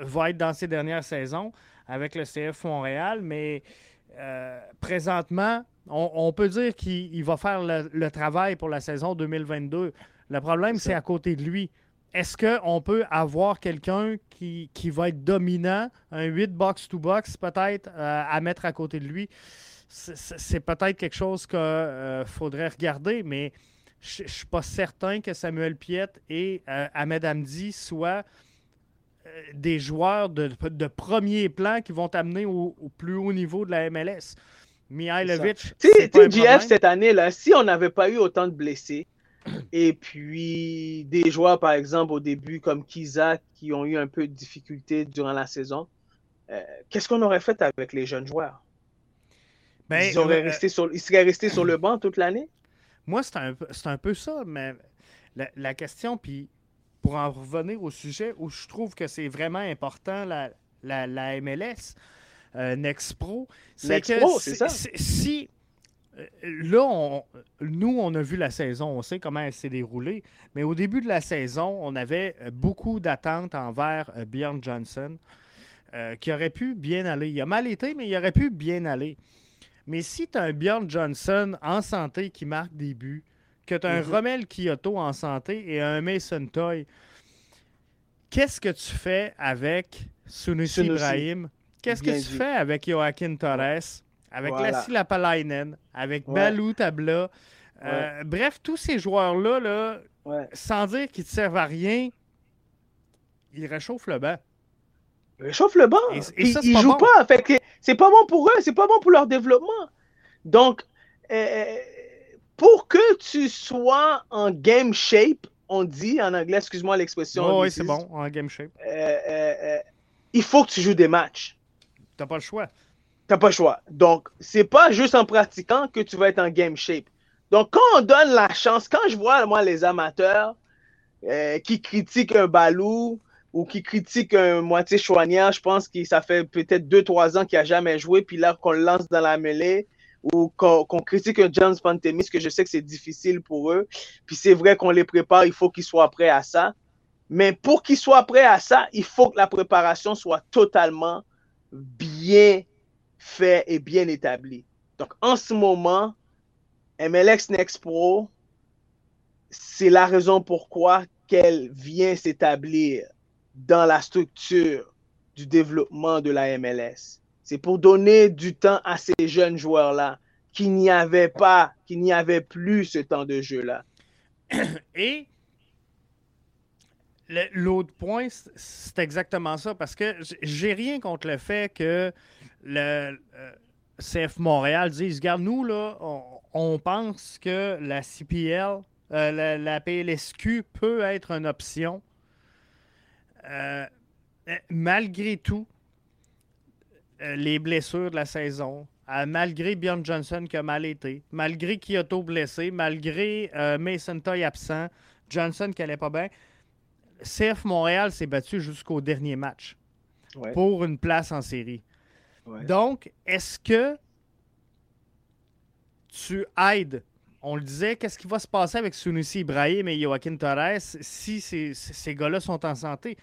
va être dans ses dernières saisons avec le CF Montréal, mais euh, présentement, on, peut dire qu'il va faire le, travail pour la saison 2022. Le problème, c'est à côté de lui. Est-ce qu'on peut avoir quelqu'un qui, va être dominant, un 8 box-to-box peut-être, euh, à mettre à côté de lui? C'est peut-être quelque chose qu'il euh, faudrait regarder, mais je ne suis pas certain que Samuel Piette et Ahmed Hamdi soient euh, des joueurs de, premier plan qui vont t'amener au, plus haut niveau de la MLS. Mihailovic. Tu sais, GF cette année, là, si on n'avait pas eu autant de blessés, et puis des joueurs, par exemple, au début, comme Kiza, qui ont eu un peu de difficultés durant la saison, euh, qu'est-ce qu'on aurait fait avec les jeunes joueurs? Ben, ils, euh, resté sur, ils seraient restés sur le banc toute l'année? Moi, c'est un, un, peu ça, mais la, la question, puis pour en revenir au sujet où je trouve que c'est vraiment important, la, la, MLS, euh, Nexpro, c'est que si, euh, là, nous, on a vu la saison, on sait comment elle s'est déroulée, mais au début de la saison, on avait euh, beaucoup d'attentes envers Bjorn Johnson, qui aurait pu bien aller. Il a mal été, mais il aurait pu bien aller. Mais si tu as un Bjorn Johnson en santé qui marque des buts, que tu as un mhm. Romel Kyoto en santé et un Mason Toy. Qu'est-ce que tu fais avec Sunusi Ibrahim? Qu'est-ce que tu fais avec Joaquin Torres? Avec Lassie Lapalainen? Avec Balou Tabla? Euh, bref, tous ces joueurs-là, là, sans dire qu'ils ne servent à rien, ils réchauffent le banc. Ils réchauffent le banc. Et, ils ne jouent pas. c'est pas bon pour eux, c'est pas bon pour leur développement. Donc, euh, pour que tu sois en game shape, on dit en anglais, excuse-moi l'expression. oui, c'est bon, en game shape. Euh, il faut que tu joues des matchs. T'as pas le choix. T'as pas le choix. Donc, c'est pas juste en pratiquant que tu vas être en game shape. Donc, quand on donne la chance, quand je vois, moi, les amateurs qui critiquent un balou ou qui critiquent un moitié choignard, je pense que ça fait peut-être 2-3 ans qu'il a jamais joué, puis là, qu'on le lance dans la mêlée, ou qu'on critique un James Pantemis, que je sais que c'est difficile pour eux. Puis c'est vrai qu'on les prépare, il faut qu'ils soient prêts à ça. Mais pour qu'ils soient prêts à ça, il faut que la préparation soit totalement bien faite et bien établie. Donc en ce moment, MLX Next Pro, c'est la raison pourquoi qu'elle vient s'établir dans la structure du développement de la MLS. C'est pour donner du temps à ces jeunes joueurs-là qui n'y avaient pas, qui n'y avaient plus ce temps de jeu-là. Et l'autre point, c'est exactement ça, parce que j'ai rien contre le fait que le, euh, CF Montréal disent Regarde, nous, là, on, pense que la CPL, euh, la, PLSQ peut être une option. Euh, malgré tout, les blessures de la saison, malgré Bjorn Johnson qui a mal été, malgré Kyoto blessé, malgré Mason Toy absent, Johnson qui allait pas bien, CF Montréal s'est battu jusqu'au dernier match pour une place en série. Donc, est-ce que tu aides? On le disait, qu'est-ce qui va se passer avec Sunusi Ibrahim et Joaquin Torres si ces, ces gars-là sont en santé?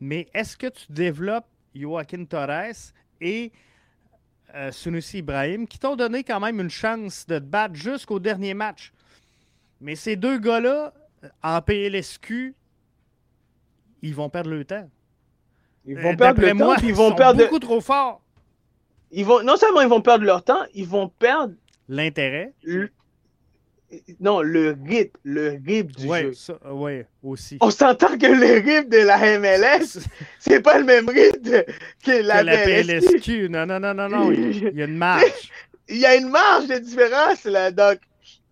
Mais est-ce que tu développes Joaquin Torres et euh, Sunusi Ibrahim qui t'ont donné quand même une chance de te battre jusqu'au dernier match? Mais ces deux gars-là, en PLSQ, ils vont perdre le temps. Ils vont perdre le temps, ils vont perdre beaucoup trop fort. Ils vont non seulement ils vont perdre leur temps, ils vont perdre l'intérêt. Non, le rythme, le rythme du jeu. Oui, aussi. On s'entend que le rythme de la MLS, c'est pas le même rythme que la, PLSQ. Non, non, non, non, non. Il y a une marge. il y a une marge de différence là. Donc,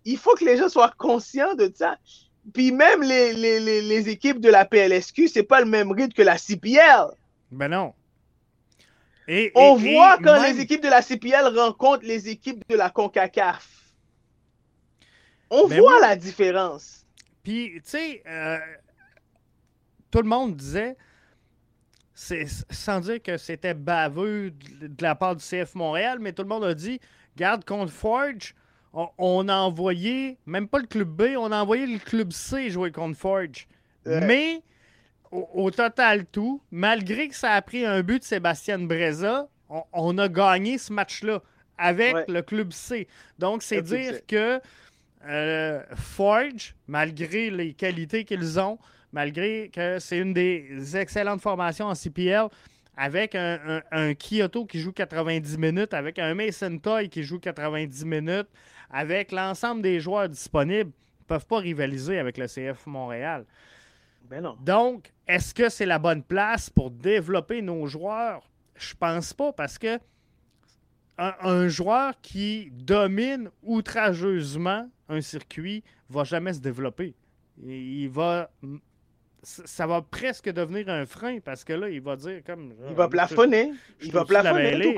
il faut que les gens soient conscients de ça. Puis même les, les, les, équipes de la PLSQ, c'est pas le même rythme que la CPL. Ben non. Et, On voit quand les équipes de la CPL rencontrent les équipes de la CONCACAF. On ben voit la différence. Puis, tu sais, euh, tout le monde disait, sans dire que c'était baveux de la part du CF Montréal, mais tout le monde a dit, garde contre Forge, on, a envoyé, même pas le club B, on a envoyé le club C jouer contre Forge. Mais au, total tout, malgré que ça a pris un but de Sébastien Breza, on, a gagné ce match-là avec le club C. Donc, c'est dire que euh, Forge, malgré les qualités qu'ils ont, malgré que c'est une des excellentes formations en CPL, avec un, un, Kyoto qui joue 90 minutes, avec un Mason Toy qui joue 90 minutes, avec l'ensemble des joueurs disponibles, ne peuvent pas rivaliser avec le CF Montréal. Ben non. Donc, est-ce que c'est la bonne place pour développer nos joueurs? Je pense pas parce que un, joueur qui domine outrageusement un circuit va jamais se développer. Il va ça va presque devenir un frein parce que là, il va dire comme. Il va plafonner. il va plafonner.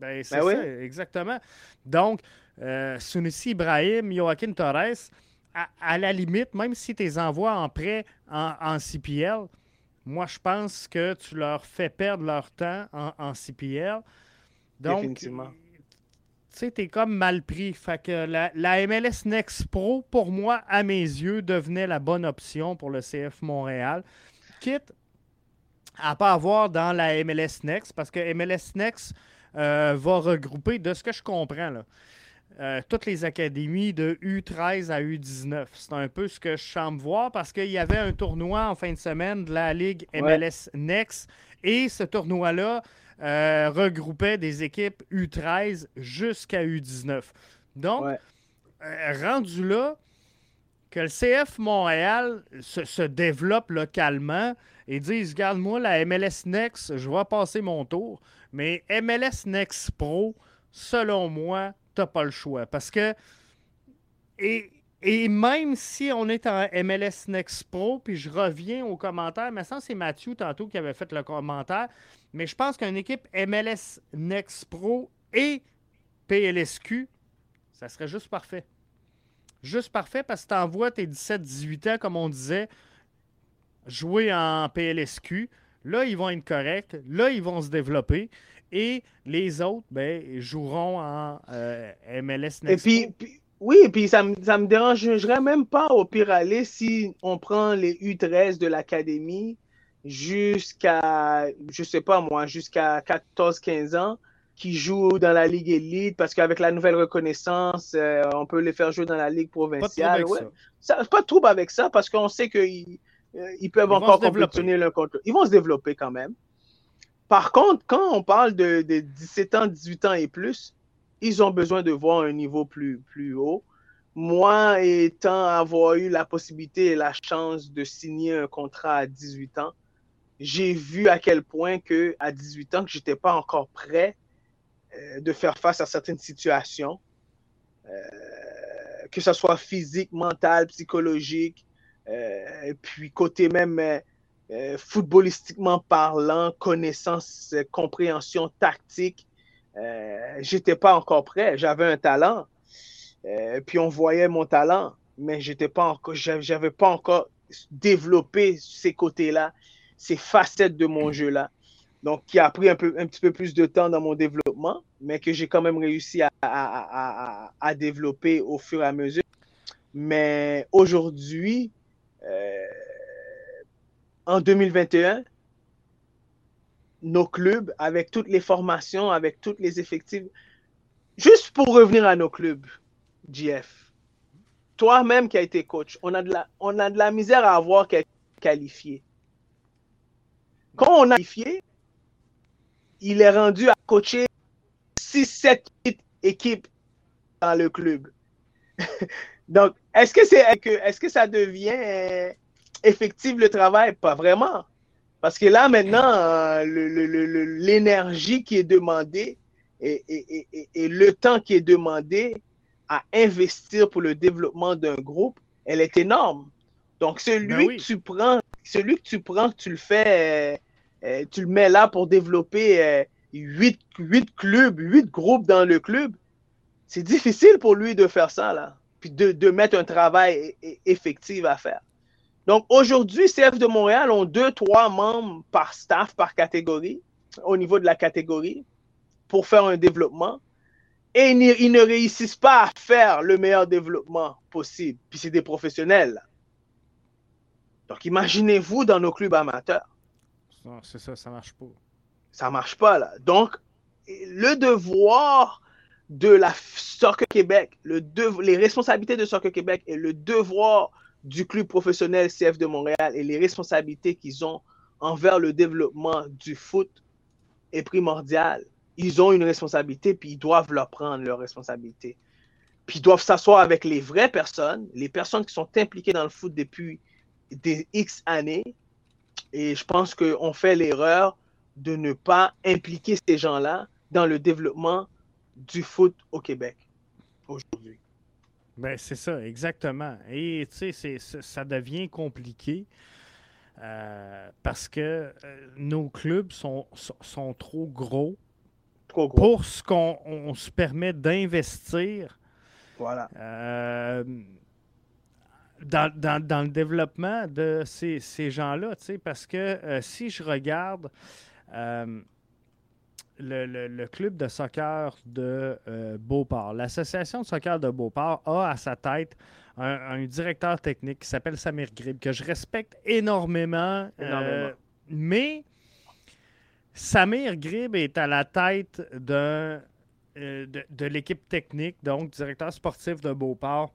Ben, c'est ben ça, exactement. Donc, euh, Ibrahim, Joaquin Torres, à, la limite, même si tu les envoies en prêt en, CPL, moi, je pense que tu leur fais perdre leur temps en, CPL. Donc, tu sais, t'es comme mal pris. Fait que la, la, MLS Next Pro, pour moi, à mes yeux, devenait la bonne option pour le CF Montréal. Quitte à pas avoir dans la MLS Next, parce que MLS Next euh, va regrouper, de ce que je comprends, là, euh, toutes les académies de U13 à U19. C'est un peu ce que je semble voir parce qu'il y avait un tournoi en fin de semaine de la Ligue MLS Next et ce tournoi-là euh, regroupait des équipes U13 jusqu'à U19. Donc, euh, rendu là, que le CF Montréal se, se développe localement et dise Regarde, moi, la MLS Next, je vais passer mon tour, mais MLS Next Pro, selon moi, t'as pas le choix. Parce que. Et, et, même si on est en MLS Next Pro, puis je reviens aux commentaires, mais ça, c'est Mathieu tantôt qui avait fait le commentaire, mais je pense qu'une équipe MLS Next Pro et PLSQ, ça serait juste parfait. Juste parfait parce que tu envoies tes 17-18 ans, comme on disait, jouer en PLSQ. Là, ils vont être corrects. Là, ils vont se développer et les autres ben, joueront en euh, MLS Next. Et puis, oui, et puis ça ne me, ça me dérangerait même pas au pire aller si on prend les U13 de l'académie jusqu'à, je sais pas moi, jusqu'à 14-15 ans qui jouent dans la Ligue élite parce qu'avec la nouvelle reconnaissance, euh, on peut les faire jouer dans la Ligue provinciale. Pas, ça. pas de trouble avec ça parce qu'on sait qu'ils euh, ils peuvent encore compétitionner l'un contre Ils vont se développer quand même. Par contre, quand on parle de, 17 ans, 18 ans et plus, ils ont besoin de voir un niveau plus, haut. Moi, étant avoir eu la possibilité et la chance de signer un contrat à 18 ans, j'ai vu à quel point que à 18 ans que j'étais pas encore prêt de faire face à certaines situations, que ce soit physique, mental, psychologique, et puis côté même footballistiquement parlant, connaissance, compréhension tactique, j'étais pas encore prêt. J'avais un talent, puis on voyait mon talent, mais j'étais pas encore, j'avais pas encore développé ces côtés-là, ces facettes de mon jeu-là. Donc, qui a pris un, peu, un petit peu plus de temps dans mon développement, mais que j'ai quand même réussi à, à, à, développer au fur et à mesure. Mais aujourd'hui, euh, en 2021, nos clubs, avec toutes les formations, avec toutes les effectifs, juste pour revenir à nos clubs, GF, toi-même qui as été coach, on a de la, on a de la misère à avoir qualifié. Quand on a qualifié, il est rendu à coacher 6, 7, 8 équipes dans le club. Donc, est-ce que, c'est, est-ce que ça devient euh, effectif le travail? Pas vraiment. Parce que là, maintenant, l'énergie qui est demandée et, et, le temps qui est demandé à investir pour le développement d'un groupe, elle est énorme. Donc, celui ben que tu prends, celui que tu prends, tu le fais, euh, euh, tu le mets là pour développer euh, huit, clubs, huit groupes dans le club. C'est difficile pour lui de faire ça, là. Puis de, de mettre un travail effectif à faire. Donc, aujourd'hui, CF de Montréal ont deux, trois membres par staff, par catégorie, au niveau de la catégorie, pour faire un développement et ils, ne réussissent pas à faire le meilleur développement possible. Puis c'est des professionnels. Donc imaginez-vous dans nos clubs amateurs. C'est ça, ça marche pas. Ça marche pas là. Donc le devoir de la Soccer Québec, le les responsabilités de Soccer Québec et le devoir du club professionnel CF de Montréal et les responsabilités qu'ils ont envers le développement du foot est primordial ils ont une responsabilité, puis ils doivent leur prendre leur responsabilité. Puis ils doivent s'asseoir avec les vraies personnes, les personnes qui sont impliquées dans le foot depuis des X années. Et je pense qu'on fait l'erreur de ne pas impliquer ces gens-là dans le développement du foot au Québec aujourd'hui. Ben, c'est ça, exactement. Et tu sais, ça devient compliqué euh, parce que euh, nos clubs sont, sont trop gros pour ce qu'on se permet d'investir voilà. Euh, dans, le développement de ces, gens-là. Parce que si je regarde euh, le, club de soccer de Beauport, l'association de soccer de Beauport a à sa tête un, directeur technique qui s'appelle Samir Grib, que je respecte énormément. énormément. mais Samir Grib est à la tête de, euh, de, l'équipe technique, donc directeur sportif de Beauport.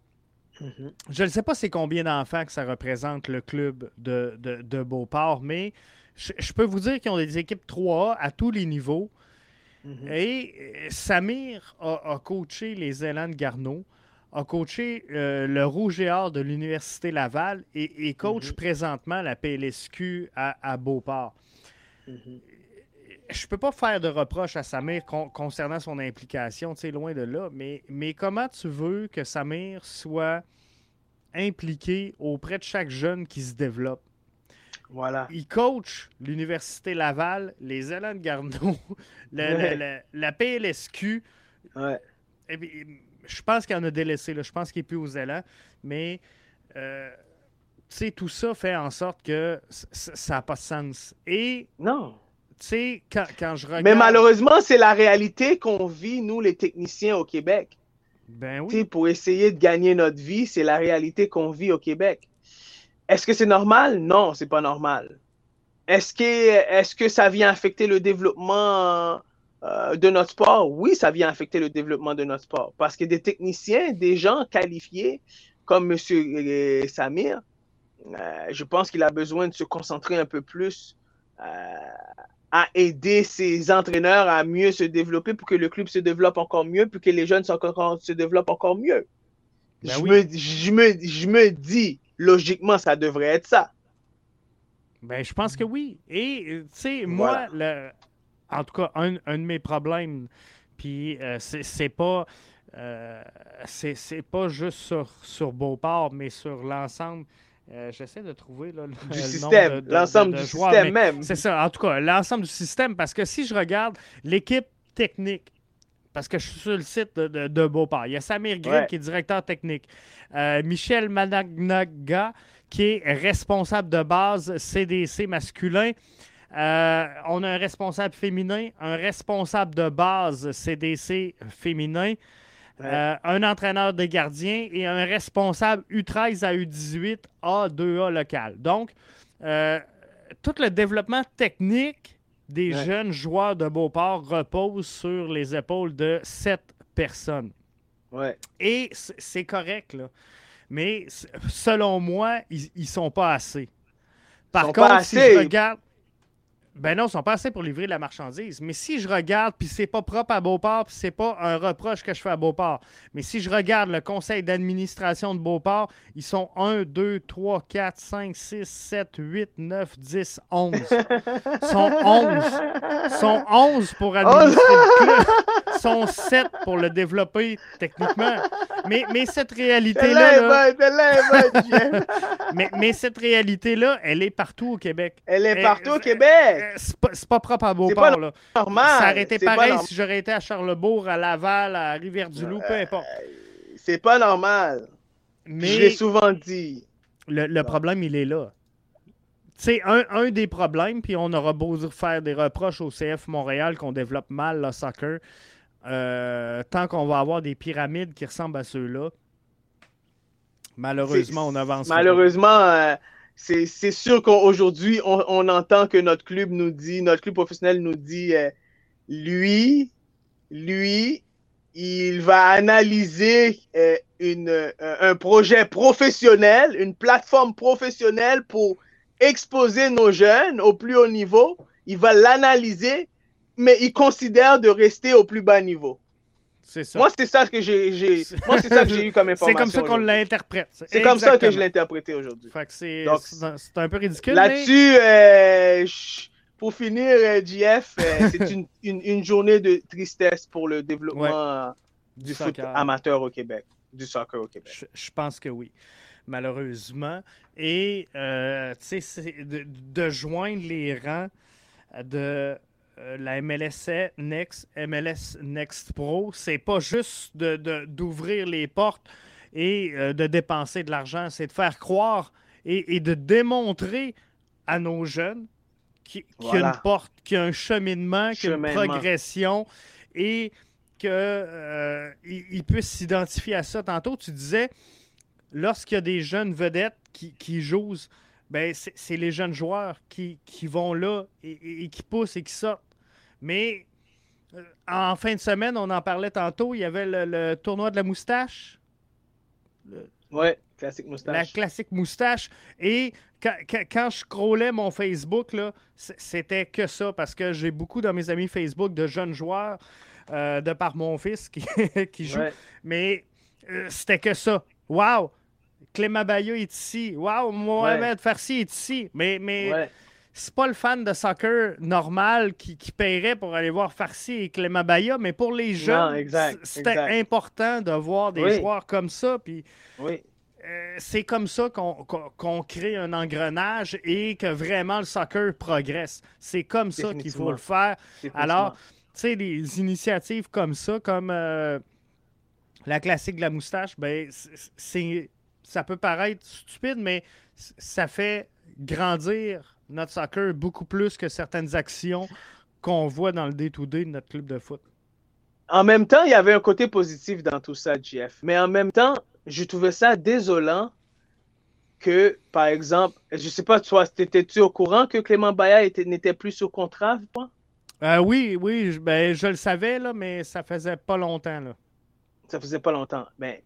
Mhm. Je ne sais pas c'est combien d'enfants que ça représente le club de, Beauport, mais je, peux vous dire qu'ils ont des équipes 3A à tous les niveaux. Mhm. Et euh, Samir a, coaché les élans de Garneau, a coaché euh, le Rouge et Or de l'Université Laval et, coach mhm. présentement la PLSQ à, Beauport je peux pas faire de reproche à Samir concernant son implication, tu sais, loin de là, mais, mais comment tu veux que Samir soit impliqué auprès de chaque jeune qui se développe? Voilà. Il coach l'Université Laval, les Alain de Garneau, la, PLSQ. Ouais. je pense qu'il en a délaissé, là. je pense qu'il est plus aux élans, mais euh, tout ça fait en sorte que ça n'a pas de sens. Et non sais, quand, je regarde. Mais malheureusement, c'est la réalité qu'on vit, nous, les techniciens au Québec. Ben oui. pour essayer de gagner notre vie, c'est la réalité qu'on vit au Québec. Est-ce que c'est normal? Non, c'est pas normal. Est-ce que, est que ça vient affecter le développement euh, de notre sport? Oui, ça vient affecter le développement de notre sport. Parce que des techniciens, des gens qualifiés comme M. Euh, Samir, euh, je pense qu'il a besoin de se concentrer un peu plus à aider ses entraîneurs à mieux se développer pour que le club se développe encore mieux, pour que les jeunes se développent encore mieux. Ben je, me, je, me, je me dis, logiquement, ça devrait être ça. Ben, je pense que oui. Et, tu sais, moi, le, en tout cas, un, de mes problèmes Puis euh, c'est pas. Euh, c'est pas juste sur, sur Beauport, mais sur l'ensemble. Euh, j'essaie de trouver là, le, du système, l'ensemble du système même. C'est ça, en tout cas, l'ensemble du système, parce que si je regarde l'équipe technique, parce que je suis sur le site de, Beauport, il y a Samir Grimm qui est directeur technique, Michel Managnaga qui est responsable de base CDC masculin, euh, on a un responsable féminin, un responsable de base CDC féminin, euh, un entraîneur de gardiens et un responsable U13 à U18 A2A local. Donc, euh, tout le développement technique des jeunes joueurs de Beauport repose sur les épaules de sept personnes. Et c'est correct, là. Mais selon moi, ils ne sont pas assez. Par contre, si je regarde. Ben non, ils sont pas assez pour livrer la marchandise. Mais si je regarde, puis c'est pas propre à Beauport, puis c'est pas un reproche que je fais à Beauport, mais si je regarde le conseil d'administration de Beauport, ils sont 1, 2, 3, 4, 5, 6, 7, 8, 9, 10, 11. Ils sont 11. Ils sont 11 pour administrer le club. Ils sont 7 pour le développer techniquement. Mais, mais cette réalité-là... mais, mais cette réalité-là, elle est partout au Québec. Elle est partout au Québec c'est pas, propre à Beauport. Là. Normal. Ça aurait été pareil si j'aurais été à Charlebourg, à Laval, à Rivière-du-Loup, peu importe. C'est pas normal. Mais Je l'ai souvent dit. Le, problème, il est là. C'est un, un, des problèmes, puis on aura beau faire des reproches au CF Montréal qu'on développe mal le soccer. Euh, tant qu'on va avoir des pyramides qui ressemblent à ceux-là, malheureusement, on avance. Malheureusement, euh, c'est sûr qu'aujourd'hui, on, entend que notre club nous dit, notre club professionnel nous dit, euh, lui, lui, il va analyser euh, euh, un projet professionnel, une plateforme professionnelle pour exposer nos jeunes au plus haut niveau. Il va l'analyser, mais il considère de rester au plus bas niveau. Moi, c'est ça que j'ai, moi, c'est ça que j'ai eu comme information. C'est comme ça qu'on l'interprète. C'est comme ça que je l'ai interprété aujourd'hui. c'est, un peu ridicule. Là-dessus, euh, pour finir, JF, euh, euh, c'est une, une, journée de tristesse pour le développement du, foot amateur au Québec, du soccer au Québec. Je, je pense que oui malheureusement. Et de, joindre les rangs de euh, la MLS Next, MLS Next Pro, c'est pas juste d'ouvrir de, les portes et euh, de dépenser de l'argent, c'est de faire croire et, de démontrer à nos jeunes qu'il y a une porte, qu'il y a un cheminement, qu'il y a une progression et qu'ils euh, puissent s'identifier à ça. Tantôt, tu disais, lorsqu'il y a des jeunes vedettes qui, qui jouent, ben, c'est les jeunes joueurs qui, vont là et, qui poussent et qui sortent. Mais euh, en fin de semaine, on en parlait tantôt, il y avait le, tournoi de la moustache. Oui, classique moustache. La classique moustache. Et quand, je scrollais mon Facebook, c'était que ça, parce que j'ai beaucoup dans mes amis Facebook de jeunes joueurs, euh, de par mon fils qui, qui joue. Mais euh, c'était que ça. Wow! Clément Bayou est ici. Wow! Mohamed Farsi est ici. Mais, mais c'est pas le fan de soccer normal qui, qui paierait pour aller voir Farsi et Clément Baya, mais pour les jeunes, c'était important de voir des joueurs comme ça. Puis, oui. Euh, c'est comme ça qu'on crée un engrenage et que vraiment le soccer progresse. C'est comme ça qu'il faut le faire. Alors, tu sais, des initiatives comme ça, comme euh, la classique de la moustache, ben, c'est ça peut paraître stupide, mais ça fait grandir notre soccer beaucoup plus que certaines actions qu'on voit dans le day-to-day de notre club de foot. En même temps, il y avait un côté positif dans tout ça, Jeff. Mais en même temps, je trouvais ça désolant que, par exemple, je ne sais pas, toi, étais-tu au courant que Clément Baya n'était plus sous contrat, toi? Euh, oui, oui, ben, je le savais, là, mais ça faisait pas longtemps. Là. Ça faisait pas longtemps. Ben,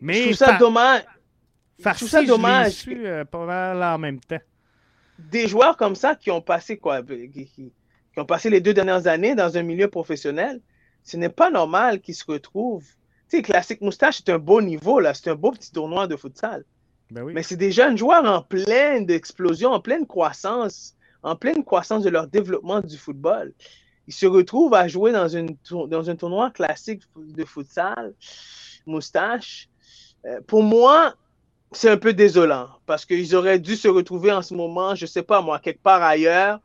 mais je trouve ça dommage. Farci, ça dommage. Je su, euh, pas mal en même temps. Des joueurs comme ça qui ont passé quoi, qui, ont passé les deux dernières années dans un milieu professionnel, ce n'est pas normal qu'ils se retrouvent. Tu sais, Classique Moustache, c'est un beau niveau, là. C'est un beau petit tournoi de futsal. Ben oui. Mais c'est des jeunes joueurs en pleine explosion, en pleine croissance, en pleine croissance de leur développement du football. il se retrouve à jouer dans, une, dans un tournoi classique de futsal, moustache. Euh, pour moi, c'est un peu désolant parce qu'ils auraient dû se retrouver en ce moment, je ne sais pas moi, quelque part ailleurs,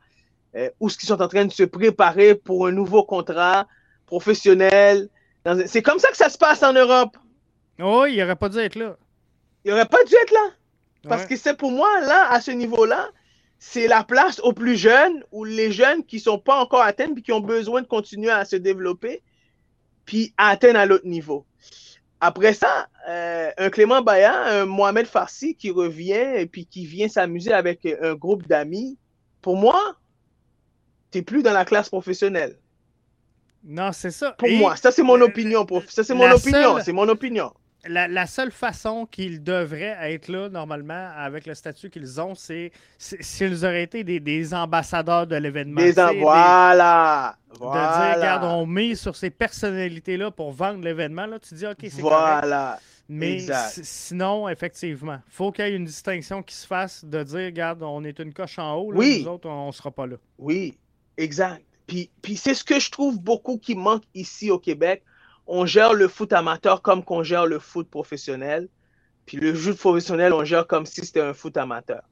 euh, où ils sont en train de se préparer pour un nouveau contrat professionnel. C'est comme ça que ça se passe en Europe. Oh, il n'aurait pas dû être là. Il n'aurait pas dû être là. Parce que c'est pour moi, là, à ce niveau-là, c'est la place aux plus jeunes ou les jeunes qui ne sont pas encore atteints et qui ont besoin de continuer à se développer puis à atteindre à l'autre niveau. Après ça, euh, un Clément Baya, un Mohamed Farsi qui revient et puis qui vient s'amuser avec un groupe d'amis, pour moi, tu n'es plus dans la classe professionnelle. Non, c'est ça. Pour moi, ça c'est mon opinion. Ça c'est mon opinion. C'est mon opinion la, seule façon qu'ils devraient être là, normalement, avec le statut qu'ils ont, c'est s'ils auraient été des, ambassadeurs de l'événement. Des, voilà, De dire, regarde, on met sur ces personnalités-là pour vendre l'événement. Là, tu dis, OK, c'est Voilà. Mais sinon, effectivement, il faut qu'il y ait une distinction qui se fasse de dire, regarde, on est une coche en haut, là, oui. nous autres, on ne sera pas là. Oui, exact. Puis, puis c'est ce que je trouve beaucoup qui manque ici au Québec on gère le foot amateur comme qu'on gère le foot professionnel. Puis le jeu professionnel, on gère comme si c'était un foot amateur.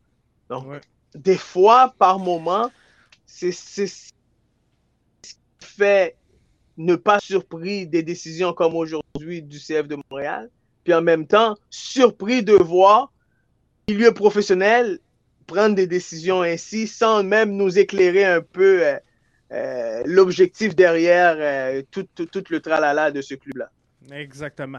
Donc, des fois, par moment, c'est ce qui fait ne pas surpris des décisions comme aujourd'hui du CF de Montréal. Puis en même temps, surpris de voir le milieu professionnel prendre des décisions ainsi sans même nous éclairer un peu euh, l'objectif derrière euh, tout, le tralala de ce club-là. Exactement.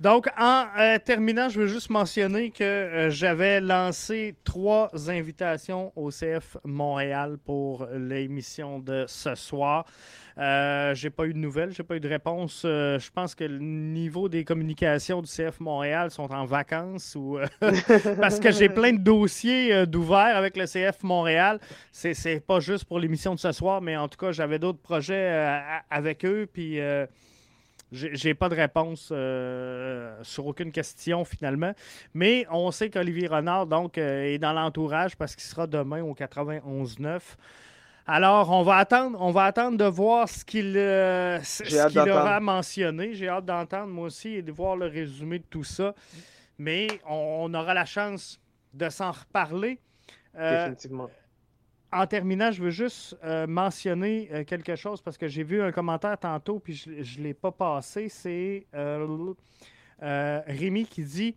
Donc, en euh, terminant, je veux juste mentionner que j'avais lancé trois invitations au CF Montréal pour l'émission de ce soir. Euh, j'ai pas eu de nouvelles, j'ai pas eu de réponse. Euh, je pense que le niveau des communications du CF Montréal sont en vacances ou euh, parce que j'ai plein de dossiers d'ouverts avec le CF Montréal. C'est pas juste pour l'émission de ce soir, mais en tout cas, j'avais d'autres projets avec eux. Puis j'ai pas de réponse sur aucune question finalement. Mais on sait qu'Olivier Renard donc, est dans l'entourage parce qu'il sera demain au 91-9. Alors, on va attendre, on va attendre de voir ce qu'il euh, aura mentionné. J'ai hâte d'entendre, moi aussi, et de voir le résumé de tout ça. Mais on, aura la chance de s'en reparler. Euh, Définitivement. En terminant, je veux juste euh, mentionner quelque chose parce que j'ai vu un commentaire tantôt puis je ne l'ai pas passé. C'est Rémi qui dit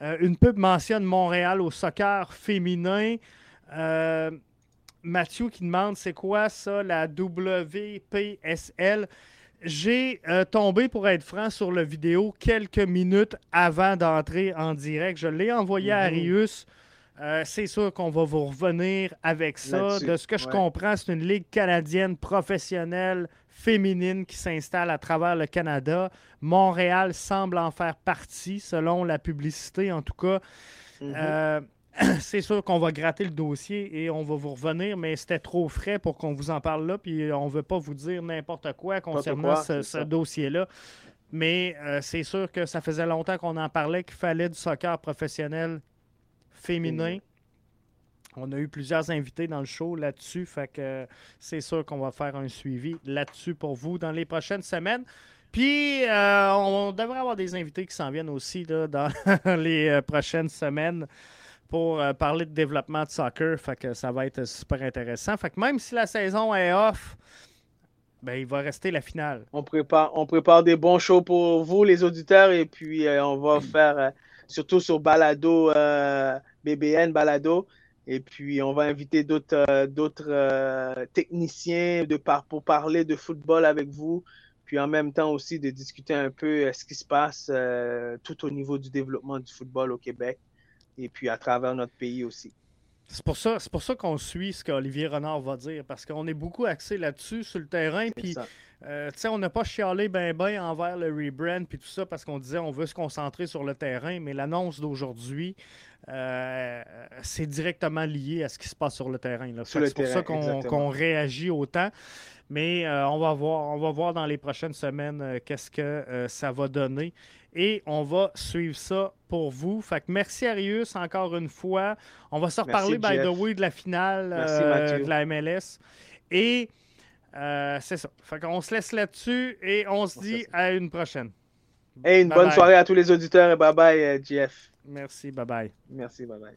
Une pub mentionne Montréal au soccer féminin. Mathieu qui demande c'est quoi ça, la WPSL. J'ai euh, tombé, pour être franc, sur la vidéo quelques minutes avant d'entrer en direct. Je l'ai envoyé à mhm. Arius. Euh, c'est sûr qu'on va vous revenir avec ça. De ce que je comprends, c'est une ligue canadienne professionnelle féminine qui s'installe à travers le Canada. Montréal semble en faire partie, selon la publicité en tout cas. Mhm. Euh, c'est sûr qu'on va gratter le dossier et on va vous revenir, mais c'était trop frais pour qu'on vous en parle là, puis on ne veut pas vous dire n'importe quoi concernant ce, dossier-là. Mais euh, c'est sûr que ça faisait longtemps qu'on en parlait, qu'il fallait du soccer professionnel féminin. On a eu plusieurs invités dans le show là-dessus, fait que c'est sûr qu'on va faire un suivi là-dessus pour vous dans les prochaines semaines. Puis, euh, on devrait avoir des invités qui s'en viennent aussi dans les euh, prochaines semaines pour euh, parler de développement de soccer. Fait que ça va être super intéressant. Fait que même si la saison est off, ben, il va rester la finale. On prépare, on prépare des bons shows pour vous, les auditeurs, et puis euh, on va faire, euh, surtout sur Balado, BBN Balado, et puis on va inviter d'autres, d'autres techniciens de par, pour parler de football avec vous, puis en même temps aussi de discuter un peu ce qui se passe tout au niveau du développement du football au Québec et puis à travers notre pays aussi. C'est pour ça, c'est pour ça qu'on suit ce qu'Olivier Renard va dire, parce qu'on est beaucoup axé là-dessus sur le terrain. Puis, euh, on n'a pas chialé ben ben envers le rebrand puis tout ça parce qu'on disait on veut se concentrer sur le terrain, mais l'annonce d'aujourd'hui, euh, c'est directement lié à ce qui se passe sur le terrain. C'est pour ça qu'on réagit autant. Mais euh, on, va voir, on va voir dans les prochaines semaines qu'est-ce que ça va donner et on va suivre ça pour vous. Fait que merci Arius encore une fois. On va se reparler, by the way, de la finale euh, de la MLS. Et Euh, c'est ça. Fait qu'on se laisse là-dessus et on se dit à une prochaine. Et une bonne soirée à tous les auditeurs et bye bye, euh, Jeff. Merci, bye bye. Merci, bye bye.